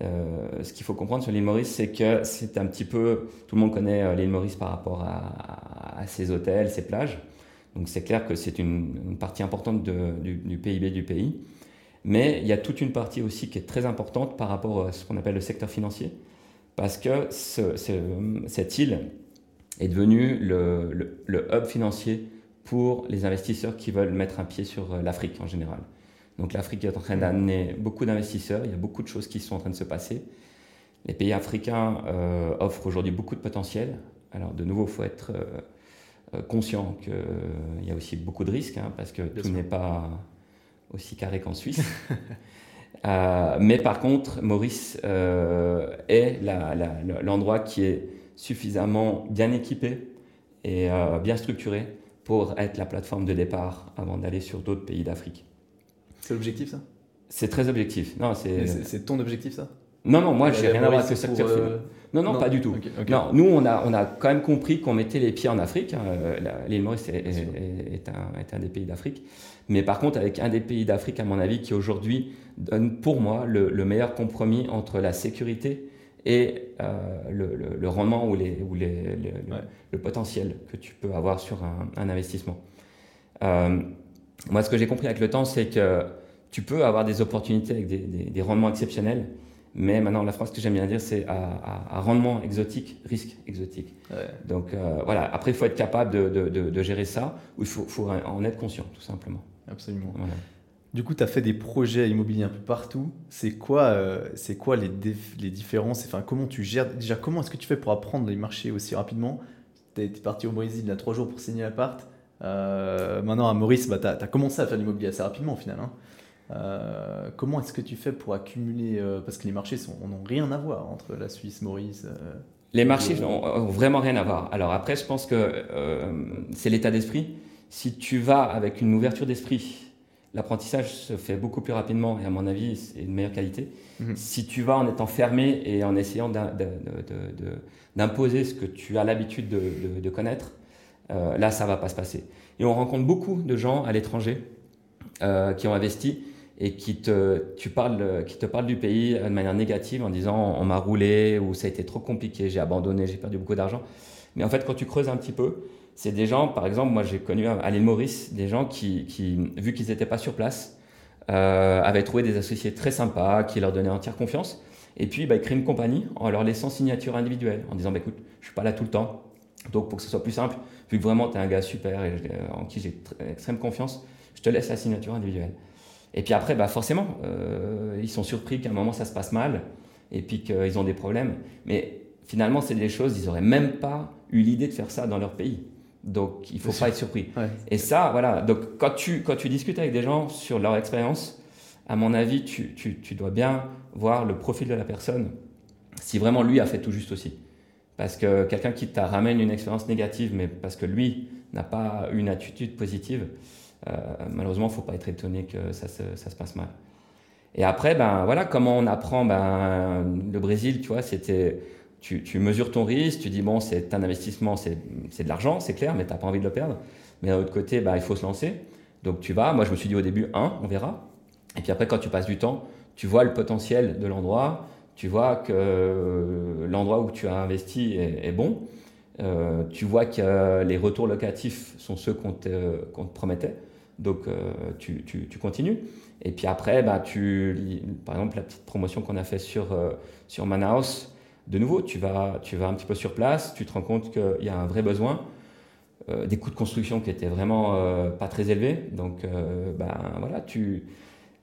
ce qu'il faut comprendre sur l'île Maurice, c'est que c'est un petit peu, tout le monde connaît l'île Maurice par rapport à, ses hôtels, ses plages. Donc c'est clair que c'est une, partie importante du, PIB du pays. Mais il y a toute une partie aussi qui est très importante par rapport à ce qu'on appelle le secteur financier. Parce que cette île est devenue le, hub financier pour les investisseurs qui veulent mettre un pied sur euh, l'Afrique en général. Donc l'Afrique est en train d'amener beaucoup d'investisseurs, il y a beaucoup de choses qui sont en train de se passer. Les pays africains euh, offrent aujourd'hui beaucoup de potentiel. Alors de nouveau, il faut être... Euh, conscient qu'il y a aussi beaucoup de risques, hein, parce que tout n'est pas aussi carré qu'en Suisse. Euh, mais par contre, Maurice euh, est l'endroit qui est suffisamment bien équipé et bien structuré pour être la plateforme de départ avant d'aller sur d'autres pays d'Afrique. C'est l'objectif, ça? C'est très objectif. Non, c'est ton objectif, ça? Non, non, moi, j'ai rien à voir avec le secteur euh, non, non, pas du tout. Non, nous, on a, on a quand même compris qu'on mettait les pieds en Afrique. Hein. L'île Maurice est, est, un, est, un, des pays d'Afrique. Mais par contre, avec un des pays d'Afrique, à mon avis, qui aujourd'hui donne pour moi le, meilleur compromis entre la sécurité et euh, le, le, rendement ou, les, ou les, le, potentiel que tu peux avoir sur un, un investissement. Euh, moi, ce que j'ai compris avec le temps, c'est que tu peux avoir des opportunités avec des, des, des rendements exceptionnels mais maintenant, la phrase que j'aime bien dire, c'est à, rendement exotique, risque exotique. Donc euh, voilà, après, il faut être capable de, de, gérer ça, ou il faut, faut, en être conscient, tout simplement. Absolument. Du coup, tu as fait des projets immobiliers un peu partout. C'est quoi, euh, c'est quoi les, les différences? Enfin, Comment tu gères? Déjà, comment est-ce que tu fais pour apprendre les marchés aussi rapidement? Tu es parti au Brésil il y a trois jours pour signer l'appart. Euh, maintenant, à Maurice, bah, tu as, commencé à faire l'immobilier assez rapidement au final. Hein. Euh, comment est-ce que tu fais pour accumuler euh, Parce que les marchés n'ont rien à voir entre la Suisse, Maurice. Euh, les marchés n'ont vraiment rien à voir. Alors après, je pense que c'est l'état d'esprit. Si tu vas avec une ouverture d'esprit, l'apprentissage se fait beaucoup plus rapidement et à mon avis, c'est une meilleure qualité. Mhm. Si tu vas en étant fermé et en essayant d'imposer ce que tu as l'habitude de, connaître, là, ça va pas se passer. Et on rencontre beaucoup de gens à l'étranger qui ont investi et qui te, tu qui te parle du pays de manière négative en disant on m'a roulé ou ça a été trop compliqué, j'ai abandonné, j'ai perdu beaucoup d'argent. Mais en fait, quand tu creuses un petit peu, c'est des gens, par exemple, moi j'ai connu à l'île Maurice des gens qui, vu qu'ils n'étaient pas sur place, euh, avaient trouvé des associés très sympas qui leur donnaient entière confiance. Et puis, bah, ils créent une compagnie en leur laissant signature individuelle, en disant bah, écoute, je suis pas là tout le temps, donc pour que ce soit plus simple, vu que vraiment tu es un gars super et en qui j'ai extrême confiance, je te laisse la signature individuelle. Et puis après, bah forcément, euh, ils sont surpris qu'à un moment ça se passe mal et puis qu'ils ont des problèmes. Mais finalement, c'est des choses, ils n'auraient même pas eu l'idée de faire ça dans leur pays. Donc il ne faut pas être surpris. Et ça, voilà. Donc quand tu, quand tu discutes avec des gens sur leur expérience, à mon avis, tu, tu, tu, dois bien voir le profil de la personne, si vraiment lui a fait tout juste aussi. Parce que quelqu'un qui t'a ramène une expérience négative, mais parce que lui n'a pas une attitude positive, malheureusement, il ne faut pas être étonné que ça se, passe mal. Et après, ben, voilà, comment on apprend ben, Le Brésil, tu vois, c'était. Tu, tu, mesures ton risque, tu dis, bon, c'est un investissement, c'est de l'argent, c'est clair, mais tu n'as pas envie de le perdre. Mais d'un autre côté, ben, il faut se lancer. Donc tu vas, moi je me suis dit au début, un, on verra. Et puis après, quand tu passes du temps, tu vois le potentiel de l'endroit, tu vois que l'endroit où tu as investi est, bon, euh, tu vois que les retours locatifs sont ceux qu'on te, te, promettait, donc euh, tu, tu, continues. Et puis après, bah, tu, par exemple, la petite promotion qu'on a fait sur, euh, sur Manaus, de nouveau, tu vas, tu vas un petit peu sur place, tu te rends compte qu'il y a un vrai besoin. des coûts de construction qui étaient vraiment pas très élevés. Donc, ben, voilà, tu,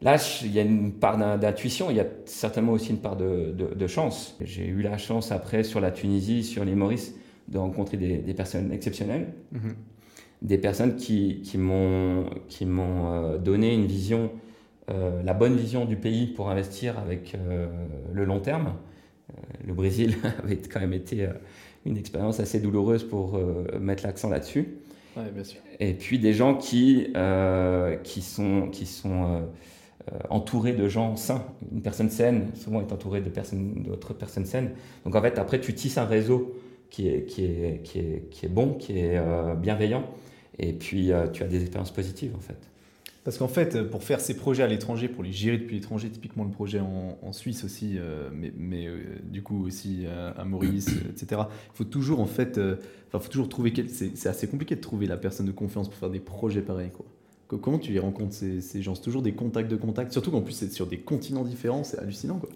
Là, il y a une part d'intuition, il y a certainement aussi une part de, chance. J'ai eu la chance après sur la Tunisie, sur l'île Maurice, de rencontrer des, personnes exceptionnelles, mhm. Des personnes qui, qui m'ont euh, donné une vision, euh, la bonne vision du pays pour investir avec euh, le long terme. le Brésil avait quand même été une expérience assez douloureuse pour mettre l'accent là-dessus. Et puis des gens qui, qui sont, qui sont entouré de gens sains. Une personne saine, souvent, est entourée de personnes, d'autres personnes saines. Donc, en fait, après, tu tisses un réseau qui est, qui est, qui est, qui est bon, qui est euh, bienveillant. Et puis, euh, tu as des expériences positives, en fait. Parce qu'en fait, pour faire ces projets à l'étranger, pour les gérer depuis l'étranger, typiquement le projet en, Suisse aussi, mais, mais du coup aussi à, Maurice, etc. Il faut toujours en fait, enfin, faut toujours trouver. C'est assez compliqué de trouver la personne de confiance pour faire des projets pareils, quoi. Comment tu les rencontres ces, gens? C'est toujours des contacts de contacts, surtout qu'en plus c'est sur des continents différents, c'est hallucinant quoi.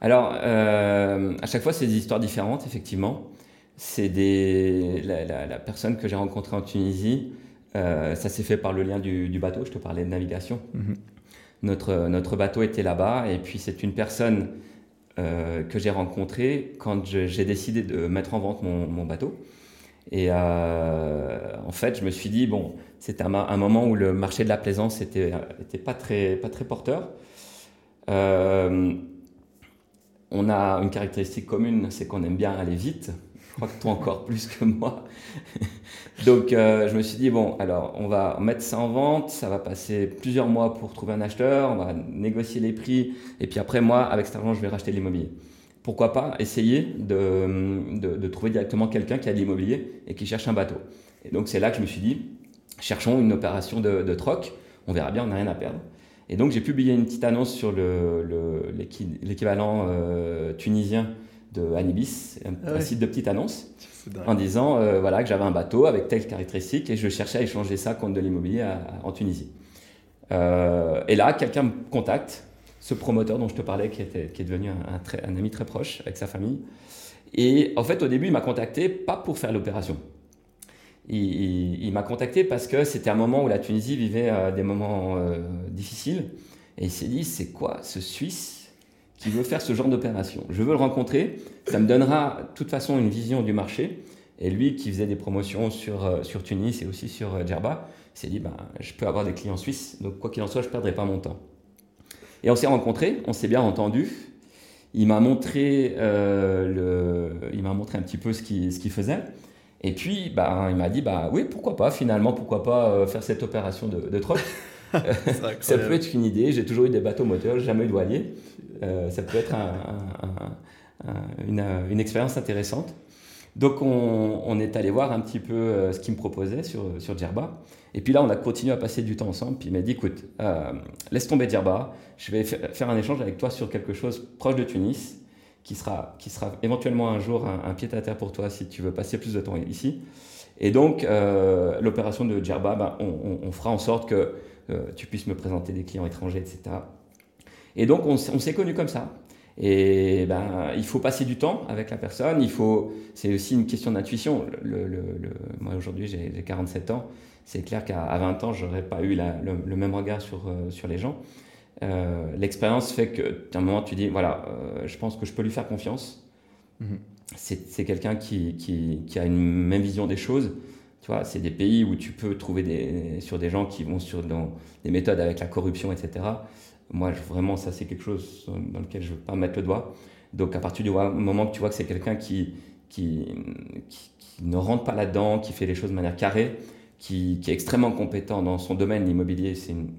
Alors, euh, à chaque fois c'est des histoires différentes, effectivement. C'est des la, personne que j'ai rencontrée en Tunisie, euh, ça s'est fait par le lien du, bateau. Je te parlais de navigation. Mhm. Notre notre bateau était là-bas et puis c'est une personne euh, que j'ai rencontrée quand j'ai décidé de mettre en vente mon, mon bateau. Et en fait, je me suis dit bon c'était un, moment où le marché de la plaisance n'était était pas, très, pas très porteur. Euh, on a une caractéristique commune, c'est qu'on aime bien aller vite. Je crois que toi encore plus que moi. Donc euh, je me suis dit, bon, alors on va mettre ça en vente, ça va passer plusieurs mois pour trouver un acheteur, on va négocier les prix, et puis après moi, avec cet argent, je vais racheter l'immobilier. Pourquoi pas essayer de, de, de trouver directement quelqu'un qui a de l'immobilier et qui cherche un bateau. Et donc c'est là que je me suis dit, cherchons une opération de, troc, on verra bien, on n'a rien à perdre. Et donc j'ai publié une petite annonce sur l'équivalent euh, tunisien Anibis, un, ah site de petite annonce, en disant euh, voilà, que j'avais un bateau avec telle caractéristique et je cherchais à échanger ça contre de l'immobilier en Tunisie. Euh, et là, quelqu'un me contacte, ce promoteur dont je te parlais, qui, était, qui est devenu un, un ami très proche avec sa famille. Et en fait, au début, il m'a contacté pas pour faire l'opération il, m'a contacté parce que c'était un moment où la Tunisie vivait euh, des moments difficiles. Et il s'est dit, c'est quoi ce Suisse qui veut faire ce genre d'opération Je veux le rencontrer, ça me donnera de toute façon une vision du marché. Et lui qui faisait des promotions sur, euh, sur Tunis et aussi sur Djerba, il s'est dit, ben, je peux avoir des clients suisses, donc quoi qu'il en soit, je ne perdrai pas mon temps. Et on s'est rencontrés, on s'est bien entendu. Il m'a montré, le, il m'a montré un petit peu ce qu'il ce qu'il faisait. Et puis, bah, il m'a dit, bah oui, pourquoi pas, finalement, pourquoi pas euh, faire cette opération de, de troc Ça peut être une idée. J'ai toujours eu des bateaux moteurs, jamais eu de voilier. Euh, ça peut être une, une, expérience intéressante. Donc, on, est allé voir un petit peu euh, ce qu'il me proposait sur, sur Djerba. Et puis là, on a continué à passer du temps ensemble. Puis il m'a dit, écoute, laisse tomber Djerba. Je vais faire un échange avec toi sur quelque chose proche de Tunis qui sera, qui sera éventuellement un jour un, pied-à-terre pour toi si tu veux passer plus de temps ici. Et donc, euh, l'opération de Djerba, ben, on, fera en sorte que euh, tu puisses me présenter des clients étrangers, etc. Et donc, on, s'est connus comme ça. Et ben, il faut passer du temps avec la personne. Il faut, c'est aussi une question d'intuition. Le, le, moi aujourd'hui, j'ai 47 ans. C'est clair qu'à 20 ans, j'aurais pas eu le, même regard sur, euh, sur les gens. Euh, l'expérience fait que un moment tu dis voilà, euh, je pense que je peux lui faire confiance. Mhm. C'est quelqu'un qui, qui, a une même vision des choses. Tu vois, c'est des pays où tu peux trouver des, sur des gens qui vont sur dans des méthodes avec la corruption, etc. Moi, vraiment, ça, c'est quelque chose dans lequel je ne veux pas mettre le doigt. Donc, à partir du moment que tu vois que c'est quelqu'un qui, qui, ne rentre pas là-dedans, qui fait les choses de manière carrée, qui, est extrêmement compétent dans son domaine, l'immobilier,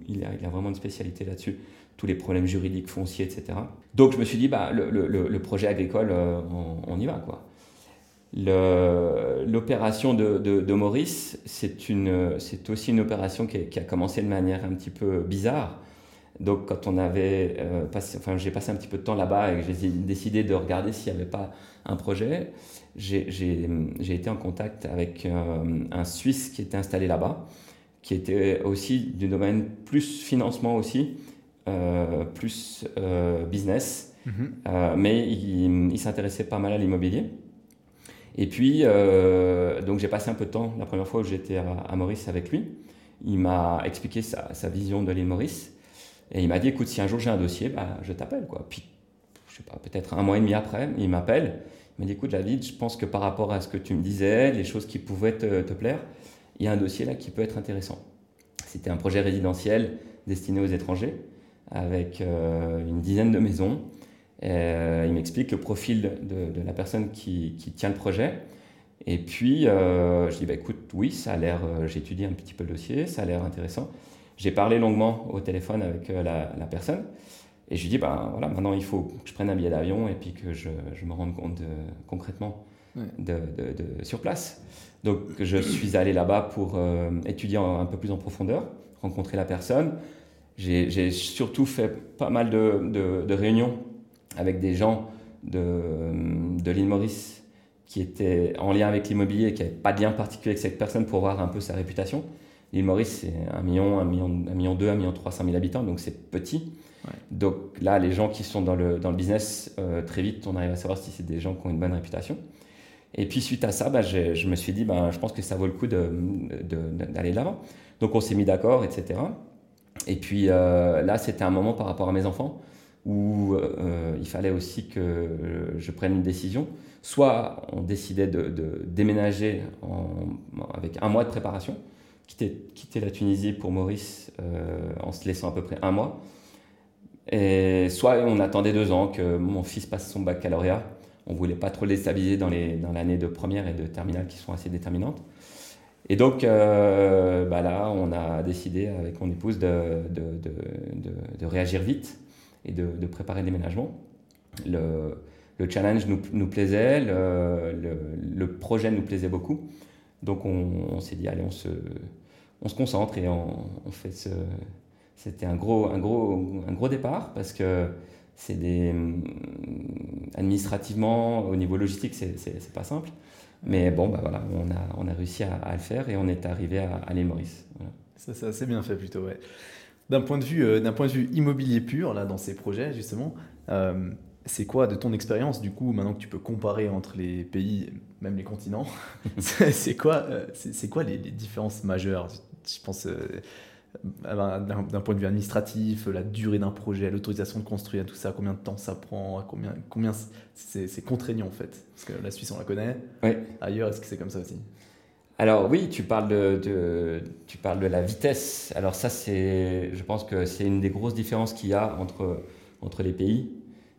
il, a, vraiment une spécialité là-dessus, tous les problèmes juridiques, fonciers, etc. Donc je me suis dit, bah, le, projet agricole, euh, on, y va. quoi. L'opération de, de, Maurice, c'est aussi une opération qui, a commencé de manière un petit peu bizarre. Donc quand on avait euh, passé, enfin j'ai passé un petit peu de temps là-bas et j'ai décidé de regarder s'il n'y avait pas un projet, j'ai été en contact avec euh, un Suisse qui était installé là-bas, qui était aussi du domaine plus financement aussi, euh, plus business, mm-hmm. mais il, il s'intéressait pas mal à l'immobilier. Et puis, donc j'ai passé un peu de temps la première fois où j'étais à, Maurice avec lui. Il m'a expliqué sa, sa vision de l'île Maurice. Et il m'a dit, écoute, si un jour j'ai un dossier, bah, je t'appelle. Quoi. Puis, je sais pas, peut-être un mois et demi après, il m'appelle. Il m'a dit, écoute, David, je pense que par rapport à ce que tu me disais, les choses qui pouvaient te, plaire, il y a un dossier là qui peut être intéressant. C'était un projet résidentiel destiné aux étrangers, avec euh, une dizaine de maisons. Euh, il m'explique le profil de, la personne qui, tient le projet. Et puis, euh, je dis, bah, écoute, oui, ça a l'air, j'ai étudié un petit peu le dossier, ça a l'air intéressant. J'ai parlé longuement au téléphone avec euh, la, personne. Et je lui dis, ben voilà, maintenant il faut que je prenne un billet d'avion et puis que je, je me rende compte concrètement de, de, sur place. Donc je suis allé là-bas pour euh, étudier un peu plus en profondeur, rencontrer la personne. J'ai surtout fait pas mal de, réunions avec des gens de, l'île Maurice qui étaient en lien avec l'immobilier et qui n'avaient pas de lien particulier avec cette personne pour voir un peu sa réputation. L'île Maurice, c'est 1 million, 1 million, 1 million 2, 1 million 300 000 habitants, donc c'est petit. Donc là, les gens qui sont dans le, dans le business, euh, très vite, on arrive à savoir si c'est des gens qui ont une bonne réputation. Et puis suite à ça, bah, je, me suis dit, bah, je pense que ça vaut le coup d'aller de, de, l'avant. Donc on s'est mis d'accord, etc. Et puis euh, là, c'était un moment par rapport à mes enfants où euh, il fallait aussi que je prenne une décision. Soit on décidait de, déménager en, avec un mois de préparation, quitter, la Tunisie pour Maurice euh, en se laissant à peu près un mois. Et soit on attendait deux ans que mon fils passe son baccalauréat. On voulait pas trop le déstabiliser dans, l'année de première et de terminale qui sont assez déterminantes. Et donc euh, bah là, on a décidé avec mon épouse de, de, réagir vite et de, préparer le déménagement. Le, le challenge nous, nous plaisait, le, le, projet nous plaisait beaucoup. Donc on, s'est dit, allez, on se, on se concentre et on, fait ce. C'était un gros, un, gros, un gros départ parce que c'est des. Administrativement, au niveau logistique, c'est pas simple. Mais bon, bah voilà, on a, on a réussi à, le faire et on est arrivé à, à Maurice. Ça, c'est bien fait plutôt, ouais. D'un point, de vue, euh, point de vue immobilier pur, là, dans ces projets, justement, euh, c'est quoi de ton expérience, du coup, maintenant que tu peux comparer entre les pays, même les continents, c'est quoi, euh, c'est quoi les, les, différences majeures? Je pense, euh, d'un point de vue administratif, la durée d'un projet, l'autorisation de construire, tout ça, combien de temps ça prend, combien, combien c'est contraignant en fait? Parce que la Suisse, on la connaît. Oui. Ailleurs, est-ce que c'est comme ça aussi? Alors oui, tu parles de, tu parles de la vitesse. Alors ça, c'est, je pense que c'est une des grosses différences qu'il y a entre, entre les pays.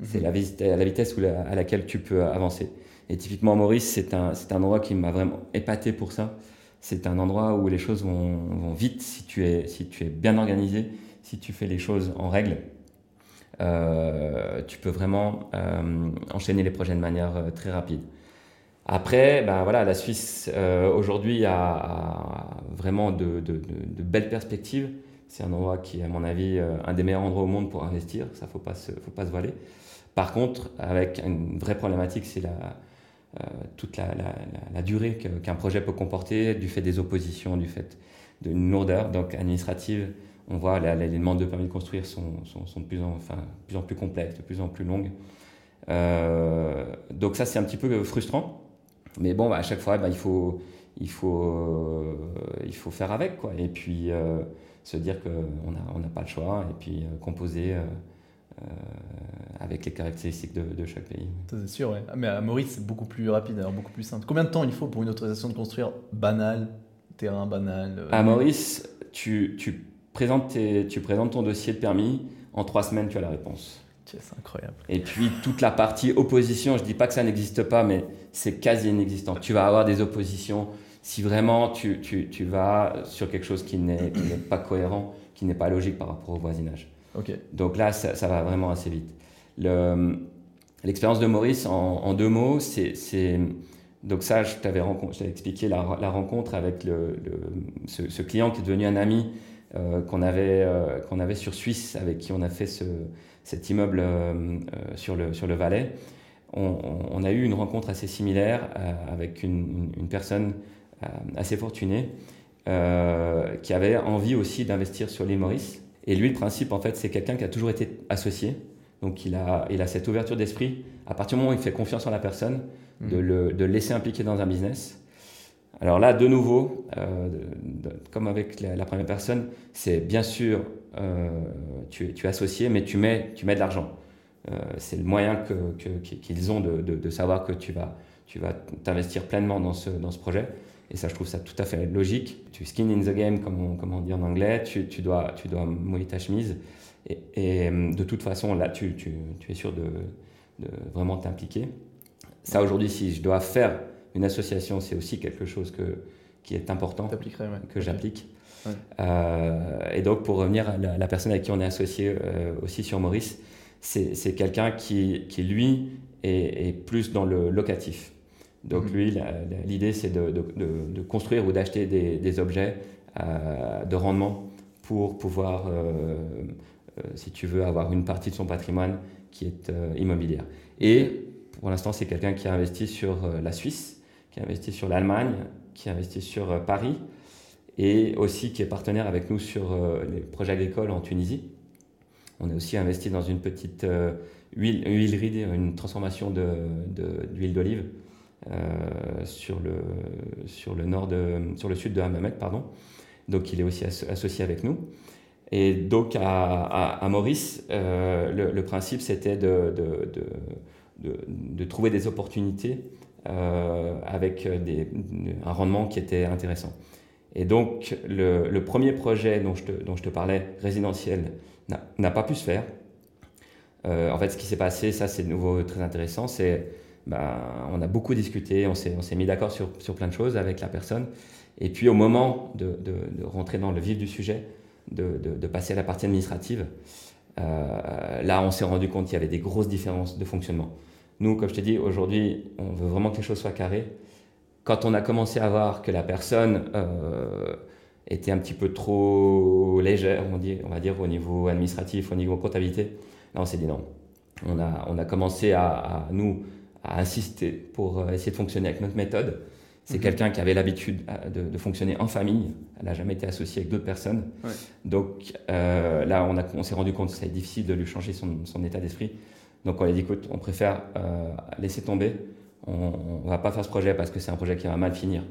C'est mhm. la, la, vitesse à laquelle tu peux avancer. Et typiquement, Maurice, c'est un, un endroit qui m'a vraiment épaté pour ça c'est un endroit où les choses vont, vite si tu, es, si tu es bien organisé, si tu fais les choses en règle. Euh, tu peux vraiment euh, enchaîner les projets de manière euh, très rapide. Après, ben voilà, la Suisse aujourd'hui a, vraiment de, belles perspectives. C'est un endroit qui est, à mon avis, un des meilleurs endroits au monde pour investir. Ça, faut pas faut pas se voiler. Par contre, avec une vraie problématique, c'est euh, toute la, durée qu'un projet peut comporter du fait des oppositions, du fait d'une lourdeur donc administrative. On voit les demandes de permis de construire sont, de plus en, plus complexes, de plus en plus longues. Euh, donc ça, c'est un petit peu frustrant. Mais bon, bah, à chaque fois, bah, euh, il faut faire avec. Quoi. Et puis se dire qu'on n'a pas le choix. Et puis composer avec les caractéristiques de, chaque pays. C'est sûr, ouais. Ah, mais à Maurice, c'est beaucoup plus rapide, alors beaucoup plus simple. Combien de temps il faut pour une autorisation de construire banal, terrain banal euh, À Maurice, tu, tu, présentes tu présentes ton dossier de permis, en trois semaines, tu as la réponse. c'est incroyable. Et puis toute la partie opposition, je dis pas que ça n'existe pas, mais c'est quasi inexistant. Tu vas avoir des oppositions si vraiment tu, tu, tu vas sur quelque chose qui n'est pas cohérent, qui n'est pas logique par rapport au voisinage. Donc là, ça, ça va vraiment assez vite. L'expérience de Maurice, en, deux mots, c'est donc ça, je t'avais expliqué la, rencontre avec ce, client qui est devenu un ami euh, qu'on avait, euh, qu'on avait sur Suisse, avec qui on a fait ce, cet immeuble euh, sur, le, sur Valais. On, a eu une rencontre assez similaire avec une, personne assez fortunée qui avait envie aussi d'investir sur l'île Maurice. Et lui, le principe, en fait, c'est quelqu'un qui a toujours été associé. Donc il a, il a cette ouverture d'esprit. À partir du moment où il fait confiance en la personne, de, mm. le, de laisser impliquer dans un business. Alors là, de nouveau, euh, de, comme avec la, la, première personne, c'est bien sûr, euh, tu, tu, es associé, mais tu mets, tu mets de l'argent. Euh, c'est le moyen qu'ils que, ont de, de, savoir que tu vas tu vas t'investir pleinement dans ce, dans ce projet. Et ça, je trouve ça tout à fait logique. Tu skin in the game, comme on, comme on dit en anglais, tu, tu, dois, tu dois mouiller ta chemise. Et, et de toute façon, là, tu, tu, tu es sûr de, de vraiment t'impliquer ça aujourd'hui, si je dois faire une association, c'est aussi quelque chose que, qui est important que j'applique. Ouais. Euh, et donc, pour revenir à la, la, personne avec qui on est associé euh, aussi sur Maurice, c'est quelqu'un qui, qui, lui, est, est, plus dans le locatif. Donc, mmh. lui, l'idée, c'est de, de, de, de, construire ou d'acheter des, des, objets euh, de rendement pour pouvoir, euh, euh, si tu veux, avoir une partie de son patrimoine qui est euh, immobilière. Et pour l'instant, c'est quelqu'un qui a investi sur euh, la Suisse, qui a investi sur l'Allemagne, qui a investi sur euh, Paris et aussi qui est partenaire avec nous sur euh, les projets agricoles en Tunisie. On a aussi investi dans une petite huile, huilerie, une transformation d'huile d'olive euh, sur, le, sur, le nord de, sur le sud de Hammamet, pardon. Donc il est aussi associé avec nous. Et donc à, Maurice, euh, le, principe c'était de, trouver des opportunités euh, avec un rendement qui était intéressant. Et donc, le, premier projet dont je te, parlais, résidentiel, n'a pas pu se faire. Euh, en fait, ce qui s'est passé, ça c'est de nouveau très intéressant, c'est ben, on a beaucoup discuté, on s'est mis d'accord sur, plein de choses avec la personne. Et puis au moment de rentrer dans le vif du sujet, de, passer à la partie administrative, euh, là on s'est rendu compte qu'il y avait des grosses différences de fonctionnement. Nous, comme je t'ai dit, aujourd'hui, on veut vraiment que les choses soient carrées. Quand on a commencé à voir que la personne euh, était un petit peu trop légère, on, dit, on va dire, au niveau administratif, au niveau comptabilité, là, on s'est dit non. On a, on a commencé à, à, nous, à insister pour euh, essayer de fonctionner avec notre méthode. C'est mmh. quelqu'un qui avait l'habitude euh, de, de, fonctionner en famille. Elle n'a jamais été associée avec d'autres personnes. Ouais. Donc euh, là, on, on s'est rendu compte que c'était difficile de lui changer son, son état d'esprit. Donc on a dit, écoute, on préfère euh, laisser tomber, on ne va pas faire ce projet parce que c'est un projet qui va mal finir.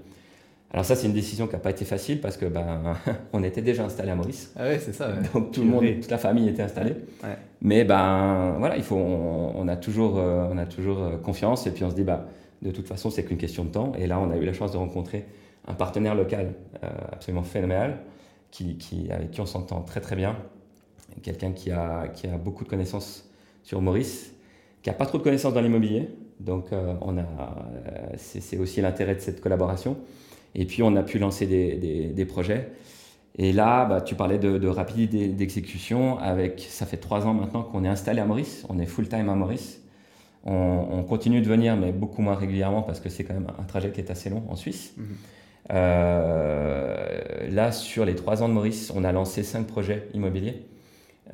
Alors ça, c'est une décision qui n'a pas été facile parce que ben, on était déjà installé à Maurice. Ah ouais, c'est ça. Ouais. Donc tout le monde, toute la famille était installée. Ouais. Mais ben voilà, il faut, on, on a toujours, euh, on a toujours confiance et puis on se dit bah de toute façon c'est qu'une question de temps. Et là, on a eu la chance de rencontrer un partenaire local euh, absolument phénoménal, qui, avec qui on s'entend très très bien, quelqu'un qui a, beaucoup de connaissances sur Maurice, qui n'a pas trop de connaissances dans l'immobilier. Donc, euh, on a, euh, c'est aussi l'intérêt de cette collaboration. Et puis, on a pu lancer des projets. Et là, bah, tu parlais de, de rapidité d'exécution. Avec, ça fait trois ans maintenant qu'on est installé à Maurice. On est full time à Maurice. On, on, continue de venir, mais beaucoup moins régulièrement parce que c'est quand même un trajet qui est assez long en Suisse. Mmh. Euh, là, sur les trois ans de Maurice, on a lancé cinq projets immobiliers.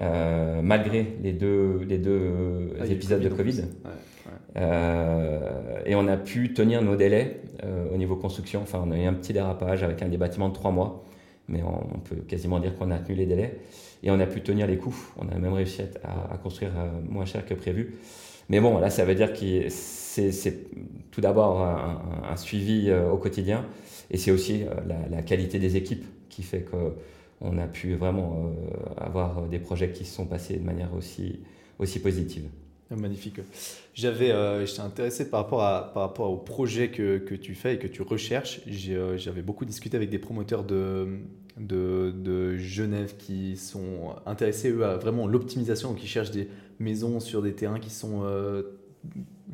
Euh, malgré les deux, les deux ah, épisodes de Covid. Ouais, ouais. Euh, et on a pu tenir nos délais au niveau construction. Enfin, on a eu un petit dérapage avec un des bâtiments de trois mois, mais on, on peut quasiment dire qu'on a tenu les délais. Et on a pu tenir les coûts. On a même réussi à, à construire moins cher que prévu. Mais bon, là, ça veut dire que c'est tout d'abord un, suivi euh, au quotidien, et c'est aussi euh, la, qualité des équipes qui fait que on a pu vraiment euh, avoir des projets qui se sont passés de manière aussi, aussi positive. Ah, magnifique. J'avais, euh, j'étais intéressé par rapport, à, par rapport au projet que, que tu fais et que tu recherches. J'avais beaucoup discuté avec des promoteurs de, de, de, Genève qui sont intéressés, eux, à vraiment l'optimisation, qui cherchent des maisons sur des terrains qui sont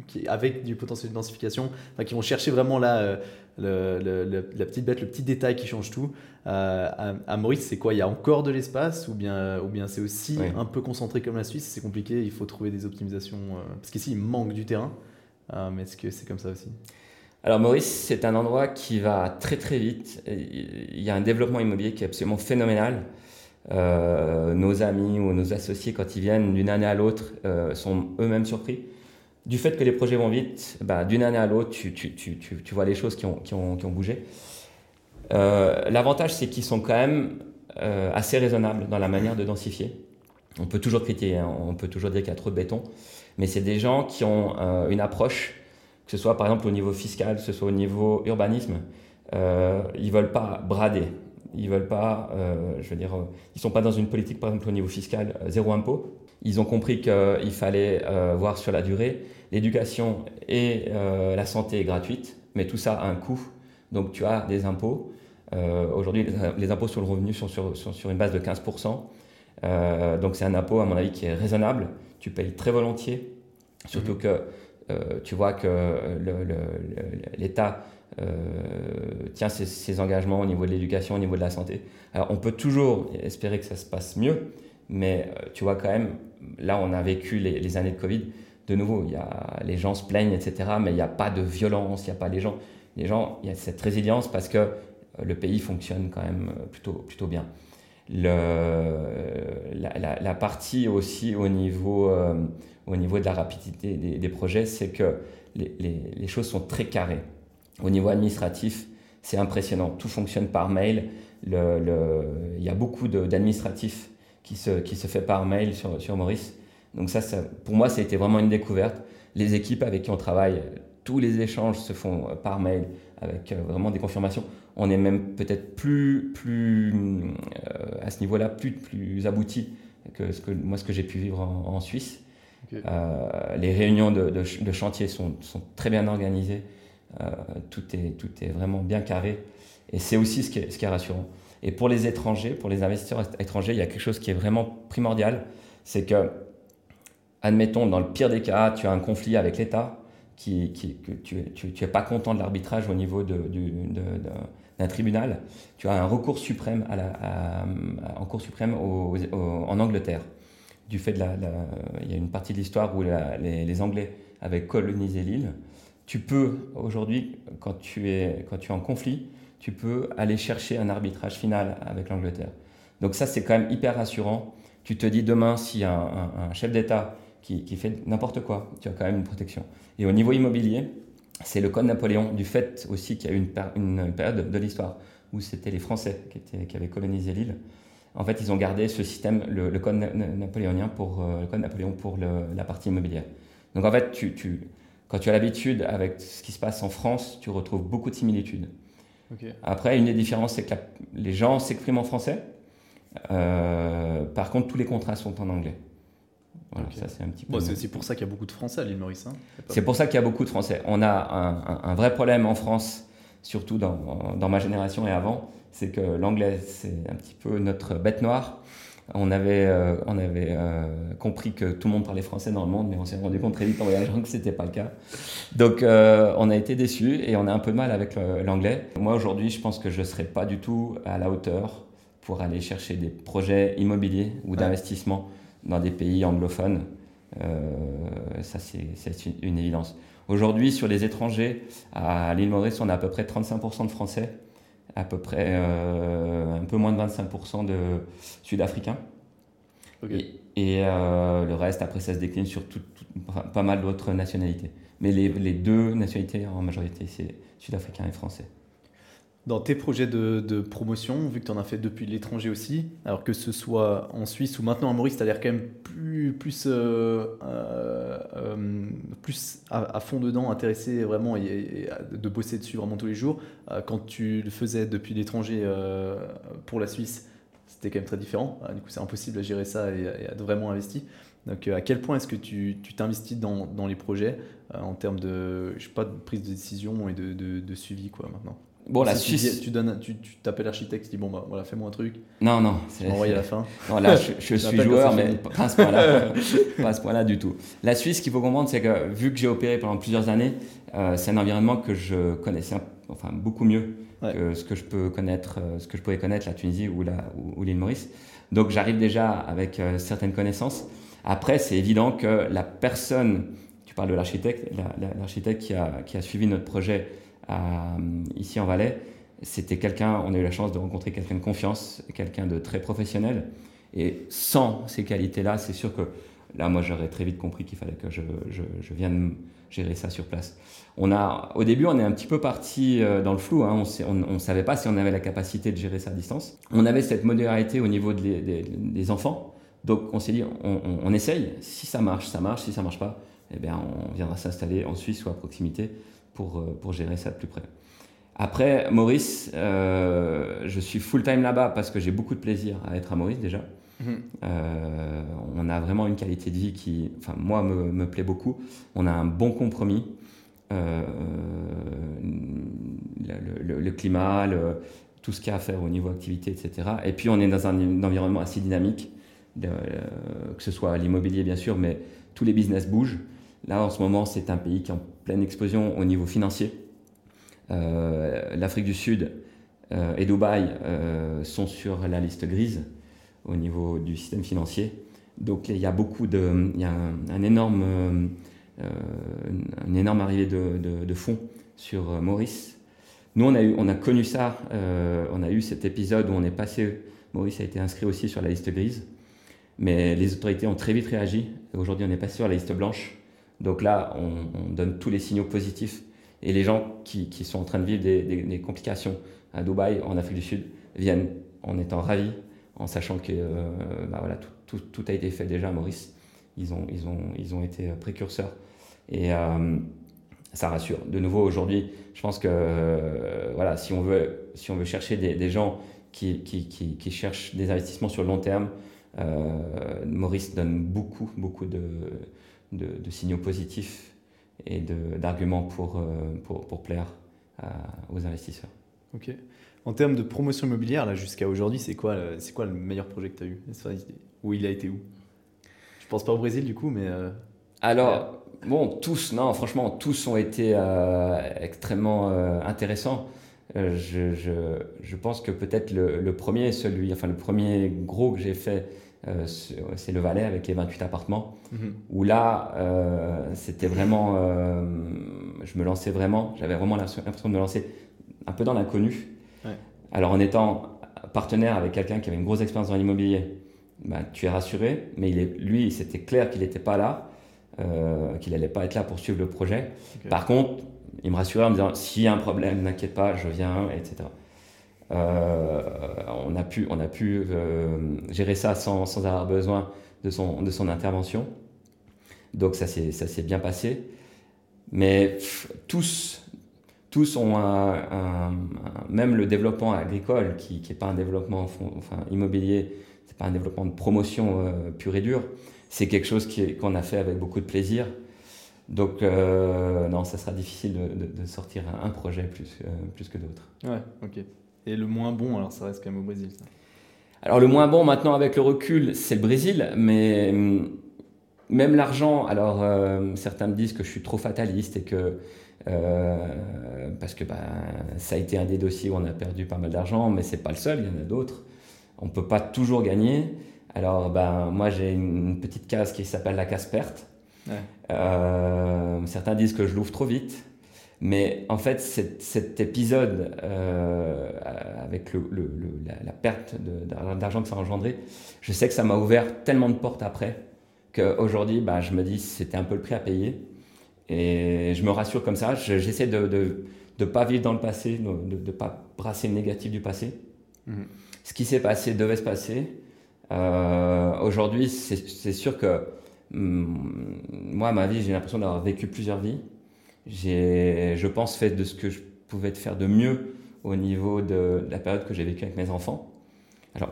qui, avec du potentiel de densification, qui vont chercher vraiment là, le, la petite bête, le petit détail qui change tout. à, à, Maurice, c'est quoi? Il y a encore de l'espace ou bien, ou bien c'est aussi un peu concentré comme la Suisse? C'est compliqué, il faut trouver des optimisations. parce qu'ici, il manque du terrain. mais est-ce que c'est comme ça aussi? Alors Maurice, c'est un endroit qui va très très vite. Il y a un développement immobilier qui est absolument phénoménal. Euh, nos amis ou nos associés, quand ils viennent d'une année à l'autre, euh, sont eux-mêmes surpris. Du fait que les projets vont vite, bah, d'une année à l'autre, tu, vois les choses qui ont, bougé. Euh, l'avantage, c'est qu'ils sont quand même assez raisonnables dans la manière de densifier. On peut toujours critiquer, hein. on peut toujours dire qu'il y a trop de béton, mais c'est des gens qui ont une approche que ce soit par exemple au niveau fiscal, que ce soit au niveau urbanisme, ils veulent pas brader. Ils veulent pas, euh, je veux dire, euh, ils sont pas dans une politique par exemple au niveau fiscal euh, zéro impôt. Ils ont compris qu'il fallait voir sur la durée. L'éducation et la santé est gratuite, mais tout ça a un coût. Donc tu as des impôts. Aujourd'hui, les, impôts sur le revenu sont sur, sur une base de 15%. donc c'est un impôt à mon avis qui est raisonnable. Tu payes très volontiers, surtout mmh. que tu vois que l'État tient ses, engagements au niveau de l'éducation, au niveau de la santé. Alors on peut toujours espérer que ça se passe mieux, mais euh, tu vois quand même, là on a vécu les, années de Covid, de nouveau, il y a, les gens se plaignent, etc., mais il n'y a pas de violence, il n'y a pas les gens, les gens, il y a cette résilience parce que le pays fonctionne quand même plutôt, plutôt bien. La, partie aussi au niveau au niveau de la rapidité des, projets, c'est que les, choses sont très carrées. Au niveau administratif, c'est impressionnant. Tout fonctionne par mail. Le, il y a beaucoup d'administratifs qui se, qui se fait par mail sur, sur Maurice. Donc ça, ça, pour moi, ça a été vraiment une découverte. Les équipes avec qui on travaille, tous les échanges se font par mail avec euh, vraiment des confirmations. On est même peut-être plus, plus euh, à ce niveau-là, plus, plus abouti que, ce que moi ce que j'ai pu vivre en Suisse. Euh, les réunions de, chantier sont, très bien organisées. Euh, tout, est, tout est vraiment bien carré. Et c'est aussi ce qui, est, rassurant. Et pour les étrangers, pour les investisseurs étrangers, il y a quelque chose qui est vraiment primordial. C'est que, admettons, dans le pire des cas, tu as un conflit avec l'État, qui, que tu n'es tu, pas content de l'arbitrage au niveau d'un tribunal, tu as un recours suprême à la, en Cour suprême en Angleterre du fait de la, il y a une partie de l'histoire où les, Anglais avaient colonisé l'île. Tu peux aujourd'hui, quand tu es quand tu es en conflit, tu peux aller chercher un arbitrage final avec l'Angleterre. Donc ça c'est quand même hyper rassurant. Tu te dis demain s'il y a un, chef d'État qui, qui, fait n'importe quoi, tu as quand même une protection. Et au niveau immobilier, c'est le code Napoléon, du fait aussi qu'il y a eu une, une, période de, l'histoire où c'était les Français qui, étaient, qui avaient colonisé l'île en fait, ils ont gardé ce système, le, code napoléonien pour, euh, le code Napoléon pour la partie immobilière. Donc en fait, tu, quand tu as l'habitude avec ce qui se passe en France, tu retrouves beaucoup de similitudes. Après, une des différences, c'est que les gens s'expriment en français. Euh, par contre, tous les contrats sont en anglais. Voilà, ça c'est un petit peu. c'est aussi pour ça qu'il y a beaucoup de Français à l'île Maurice. Hein. c'est pour ça qu'il y a beaucoup de Français. On a un, vrai problème en France, surtout dans, dans ma génération et avant, c'est que l'anglais, c'est un petit peu notre bête noire. On avait, euh, on avait euh, compris que tout le monde parlait français dans le monde, mais on s'est rendu compte très vite en voyageant que ce n'était pas le cas. Donc euh, on a été déçus et on a un peu mal avec l'anglais. Moi aujourd'hui, je pense que je ne serais pas du tout à la hauteur pour aller chercher des projets immobiliers ou d'investissement dans des pays anglophones. ça, c'est une, une évidence. Aujourd'hui, sur les étrangers, à l'île Maurice, on a à peu près 35% de Français à peu près euh, un peu moins de 25% de Sud-Africains. Et, euh, le reste, après, ça se décline sur pas mal d'autres nationalités. Mais les, les, deux nationalités en majorité, c'est Sud-Africain et Français dans tes projets de, promotion, vu que tu en as fait depuis l'étranger aussi, alors que ce soit en Suisse ou maintenant à Maurice, tu as l'air quand même plus, plus, euh, euh, euh, à, fond dedans, intéressé vraiment et, de bosser dessus vraiment tous les jours. quand tu le faisais depuis l'étranger pour la Suisse, c'était quand même très différent. du coup, c'est impossible à gérer ça et, à vraiment investi. Donc, à quel point est-ce que tu t'investis dans, dans, les projets en termes de, je sais pas, prise de décision et de, de, de suivi quoi, maintenant? Bon, la Suisse. Tu, donnes, tu, tu t'appelles l'architecte, tu dis bon, bah voilà, fais-moi un truc. Non, non. C'est envoyé à la fin. Non, là, je, suis joueur, mais pas à ce point-là. pas à ce point-là du tout. La Suisse, ce qu'il faut comprendre, c'est que vu que j'ai opéré pendant plusieurs années, euh, c'est un environnement que je connaissais enfin, beaucoup mieux que ce que je peux connaître, euh, ce que je pouvais connaître la Tunisie ou, la, ou, l'île Maurice. Donc, j'arrive déjà avec euh, certaines connaissances. Après, c'est évident que la personne, tu parles de l'architecte, l'architecte qui a, qui a suivi notre projet ici en Valais, c'était quelqu'un, on a eu la chance de rencontrer quelqu'un de confiance, quelqu'un de très professionnel. Et sans ces qualités-là, c'est sûr que là, moi, j'aurais très vite compris qu'il fallait que je, vienne gérer ça sur place. On a, au début, on est un petit peu parti euh, dans le flou. Hein. On ne savait pas si on avait la capacité de gérer ça à distance. On avait cette modularité au niveau des enfants. Donc, on s'est dit, on, on, essaye. Si ça marche, ça marche. Si ça marche pas, eh bien, on viendra s'installer en Suisse ou à proximité pour, euh, pour gérer ça de plus près. Après, Maurice, euh, je suis full-time là-bas parce que j'ai beaucoup de plaisir à être à Maurice déjà. Mhm. Euh, on a vraiment une qualité de vie qui, enfin, moi, me, me plaît beaucoup. On a un bon compromis. Euh, le, le, climat, tout ce qu'il y a à faire au niveau activité, etc. Et puis, on est dans un, environnement assez dynamique, que ce soit l'immobilier, bien sûr, mais tous les business bougent. Là, en ce moment, c'est un pays qui est en pleine explosion au niveau financier. Euh, L'Afrique du Sud euh, et Dubaï euh, sont sur la liste grise au niveau du système financier. Donc il y a beaucoup de, il y a un, énorme, une énorme arrivée de, de, fonds sur Maurice. Nous on a eu, on a connu ça, on a eu cet épisode où on est passé, Maurice a été inscrit aussi sur la liste grise, mais les autorités ont très vite réagi. Aujourd'hui on est passé sur la liste blanche. Donc là, on, donne tous les signaux positifs. Et les gens qui, sont en train de vivre des, complications à Dubaï, en Afrique du Sud, viennent en étant ravis, en sachant que euh, bah voilà, tout, a été fait déjà à Maurice. Ils ont, ils ont, ils ont été précurseurs. Et euh, ça rassure. De nouveau, aujourd'hui, je pense que euh, voilà, si, on veut, si on veut chercher des, gens qui, qui, qui, cherchent des investissements sur le long terme, Maurice donne beaucoup, beaucoup de de, signaux positifs et d'arguments pour, euh, pour, pour, plaire aux investisseurs. Ok. En termes de promotion immobilière, là, jusqu'à aujourd'hui, c'est quoi, c'est quoi le meilleur projet que tu as eu Où il a été où? Je pense pas au Brésil, du coup, mais. Euh, Alors, bon, tous, non, franchement, tous ont été euh, extrêmement intéressants. Je, je, je, pense que peut-être le, le, premier, celui, enfin, le premier gros que j'ai fait, euh, c'est le Valais avec les 28 appartements, mhm. où là, euh, c'était vraiment, euh, je me lançais vraiment, j'avais vraiment l'impression de me lancer un peu dans l'inconnu. Alors en étant partenaire avec quelqu'un qui avait une grosse expérience dans l'immobilier, bah, tu es rassuré, mais il est, lui, c'était clair qu'il n'était pas là, qu'il n'allait pas être là pour suivre le projet. Par contre, il me rassurait en me disant, s'il y a un problème, n'inquiète pas, je viens, etc. Euh, on a pu, on a pu euh, gérer ça sans, avoir besoin de son, de son intervention. Donc ça s'est bien passé. Mais tous, tous ont un, même le développement agricole, qui n'est pas un développement enfin, immobilier, c'est pas un développement de promotion euh, pur et dur, c'est quelque chose qu'on a fait avec beaucoup de plaisir. Donc non, ça sera difficile de, de, sortir un, projet plus, plus que d'autres. Ouais, ok. Et le moins bon, alors ça reste quand même au Brésil. Alors le moins bon maintenant avec le recul, c'est le Brésil, mais hum, même l'argent, alors euh, certains me disent que je suis trop fataliste et que euh, parce que bah, ça a été un des dossiers où on a perdu pas mal d'argent, mais c'est pas le seul, il y en a d'autres. On peut pas toujours gagner. Alors ben moi j'ai une petite case qui s'appelle la case perte. Euh, certains disent que je l'ouvre trop vite. Mais en fait, cet, épisode, euh, avec le, la, perte d'argent que ça a engendré, je sais que ça m'a ouvert tellement de portes après qu'aujourd'hui, bah, je me dis c'était un peu le prix à payer. Et je me rassure comme ça. J'essaie de ne pas vivre dans le passé, de ne pas brasser le négatif du passé. Mhm. Ce qui s'est passé devait se passer. Euh, aujourd'hui, c'est sûr que hum, moi, ma vie, j'ai l'impression d'avoir vécu plusieurs vies j'ai, je pense, fait de ce que je pouvais faire de mieux au niveau de, la période que j'ai vécue avec mes enfants. Alors,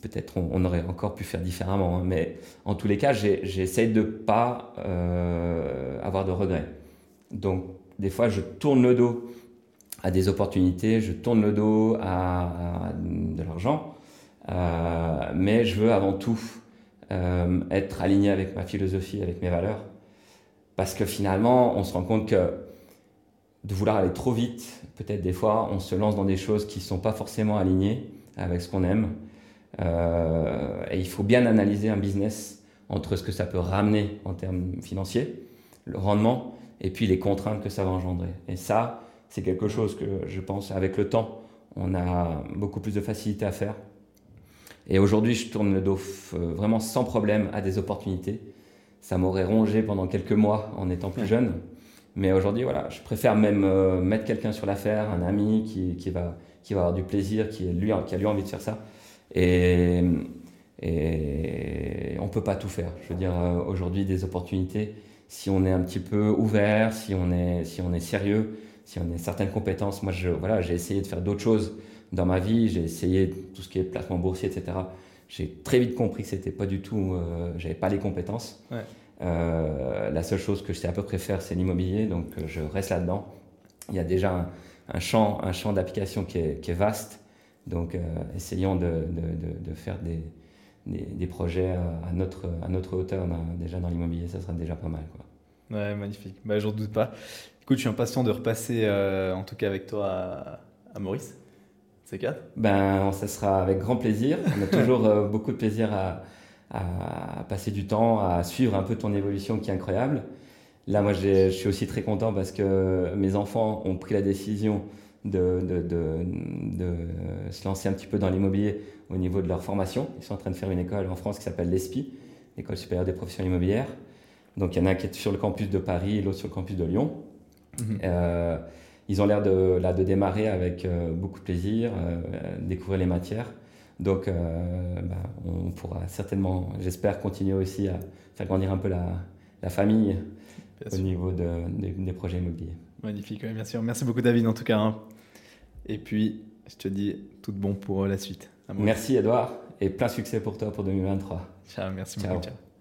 peut-être on, aurait encore pu faire différemment, hein, mais en tous les cas, j'essaie de ne pas euh, avoir de regrets. Donc, des fois, je tourne le dos à des opportunités, je tourne le dos à, de l'argent, euh, mais je veux avant tout euh, être aligné avec ma philosophie, avec mes valeurs, parce que finalement, on se rend compte que de vouloir aller trop vite, peut-être des fois, on se lance dans des choses qui ne sont pas forcément alignées avec ce qu'on aime. Euh, et il faut bien analyser un business entre ce que ça peut ramener en termes financiers, le rendement, et puis les contraintes que ça va engendrer. Et ça, c'est quelque chose que je pense, avec le temps, on a beaucoup plus de facilité à faire. Et aujourd'hui, je tourne le dos euh, vraiment sans problème à des opportunités. Ça m'aurait rongé pendant quelques mois en étant plus jeune. Mais aujourd'hui, voilà, je préfère même euh, mettre quelqu'un sur l'affaire, un ami qui, qui, va, qui va avoir du plaisir, qui, est lui, qui a lui envie de faire ça. Et, et on ne peut pas tout faire. Je veux dire, euh, aujourd'hui, des opportunités, si on est un petit peu ouvert, si on est, si on est sérieux, si on a certaines compétences. Moi, je, voilà, j'ai essayé de faire d'autres choses dans ma vie. J'ai essayé tout ce qui est placement boursier, etc. J'ai très vite compris que c'était pas du tout, euh, j'avais pas les compétences. Euh, la seule chose que je sais à peu près faire, c'est l'immobilier, donc euh, je reste là-dedans. Il y a déjà un, champ, un champ d'application qui est, qui est, vaste, donc essayons de, de, de, faire des, des, projets à, notre, à notre hauteur déjà dans l'immobilier, ça sera déjà pas mal. Quoi. Ouais, magnifique. Bah, J'en doute pas. Écoute, je suis impatient de repasser, en tout cas avec toi, à, à Maurice. Ben, ça sera avec grand plaisir. On a toujours euh, beaucoup de plaisir à, passer du temps, à suivre un peu ton évolution qui est incroyable. Là, moi, je suis aussi très content parce que mes enfants ont pris la décision de, de, se lancer un petit peu dans l'immobilier au niveau de leur formation. Ils sont en train de faire une école en France qui s'appelle l'ESPI, l'École supérieure des professions immobilières. Donc, il y en a un qui est sur le campus de Paris et l'autre sur le campus de Lyon. Mhm. Euh, ils ont l'air de, là, de démarrer avec euh, beaucoup de plaisir, euh, découvrir les matières. Donc, euh, bah, on pourra certainement, j'espère, continuer aussi à faire grandir un peu la, la famille au niveau de, des projets immobiliers. Magnifique, bien sûr. Merci beaucoup, David, en tout cas. Hein. Et puis, je te dis tout bon pour la suite. Merci, Edouard, et plein succès pour toi pour 2023. Ciao, merci beaucoup. Ciao.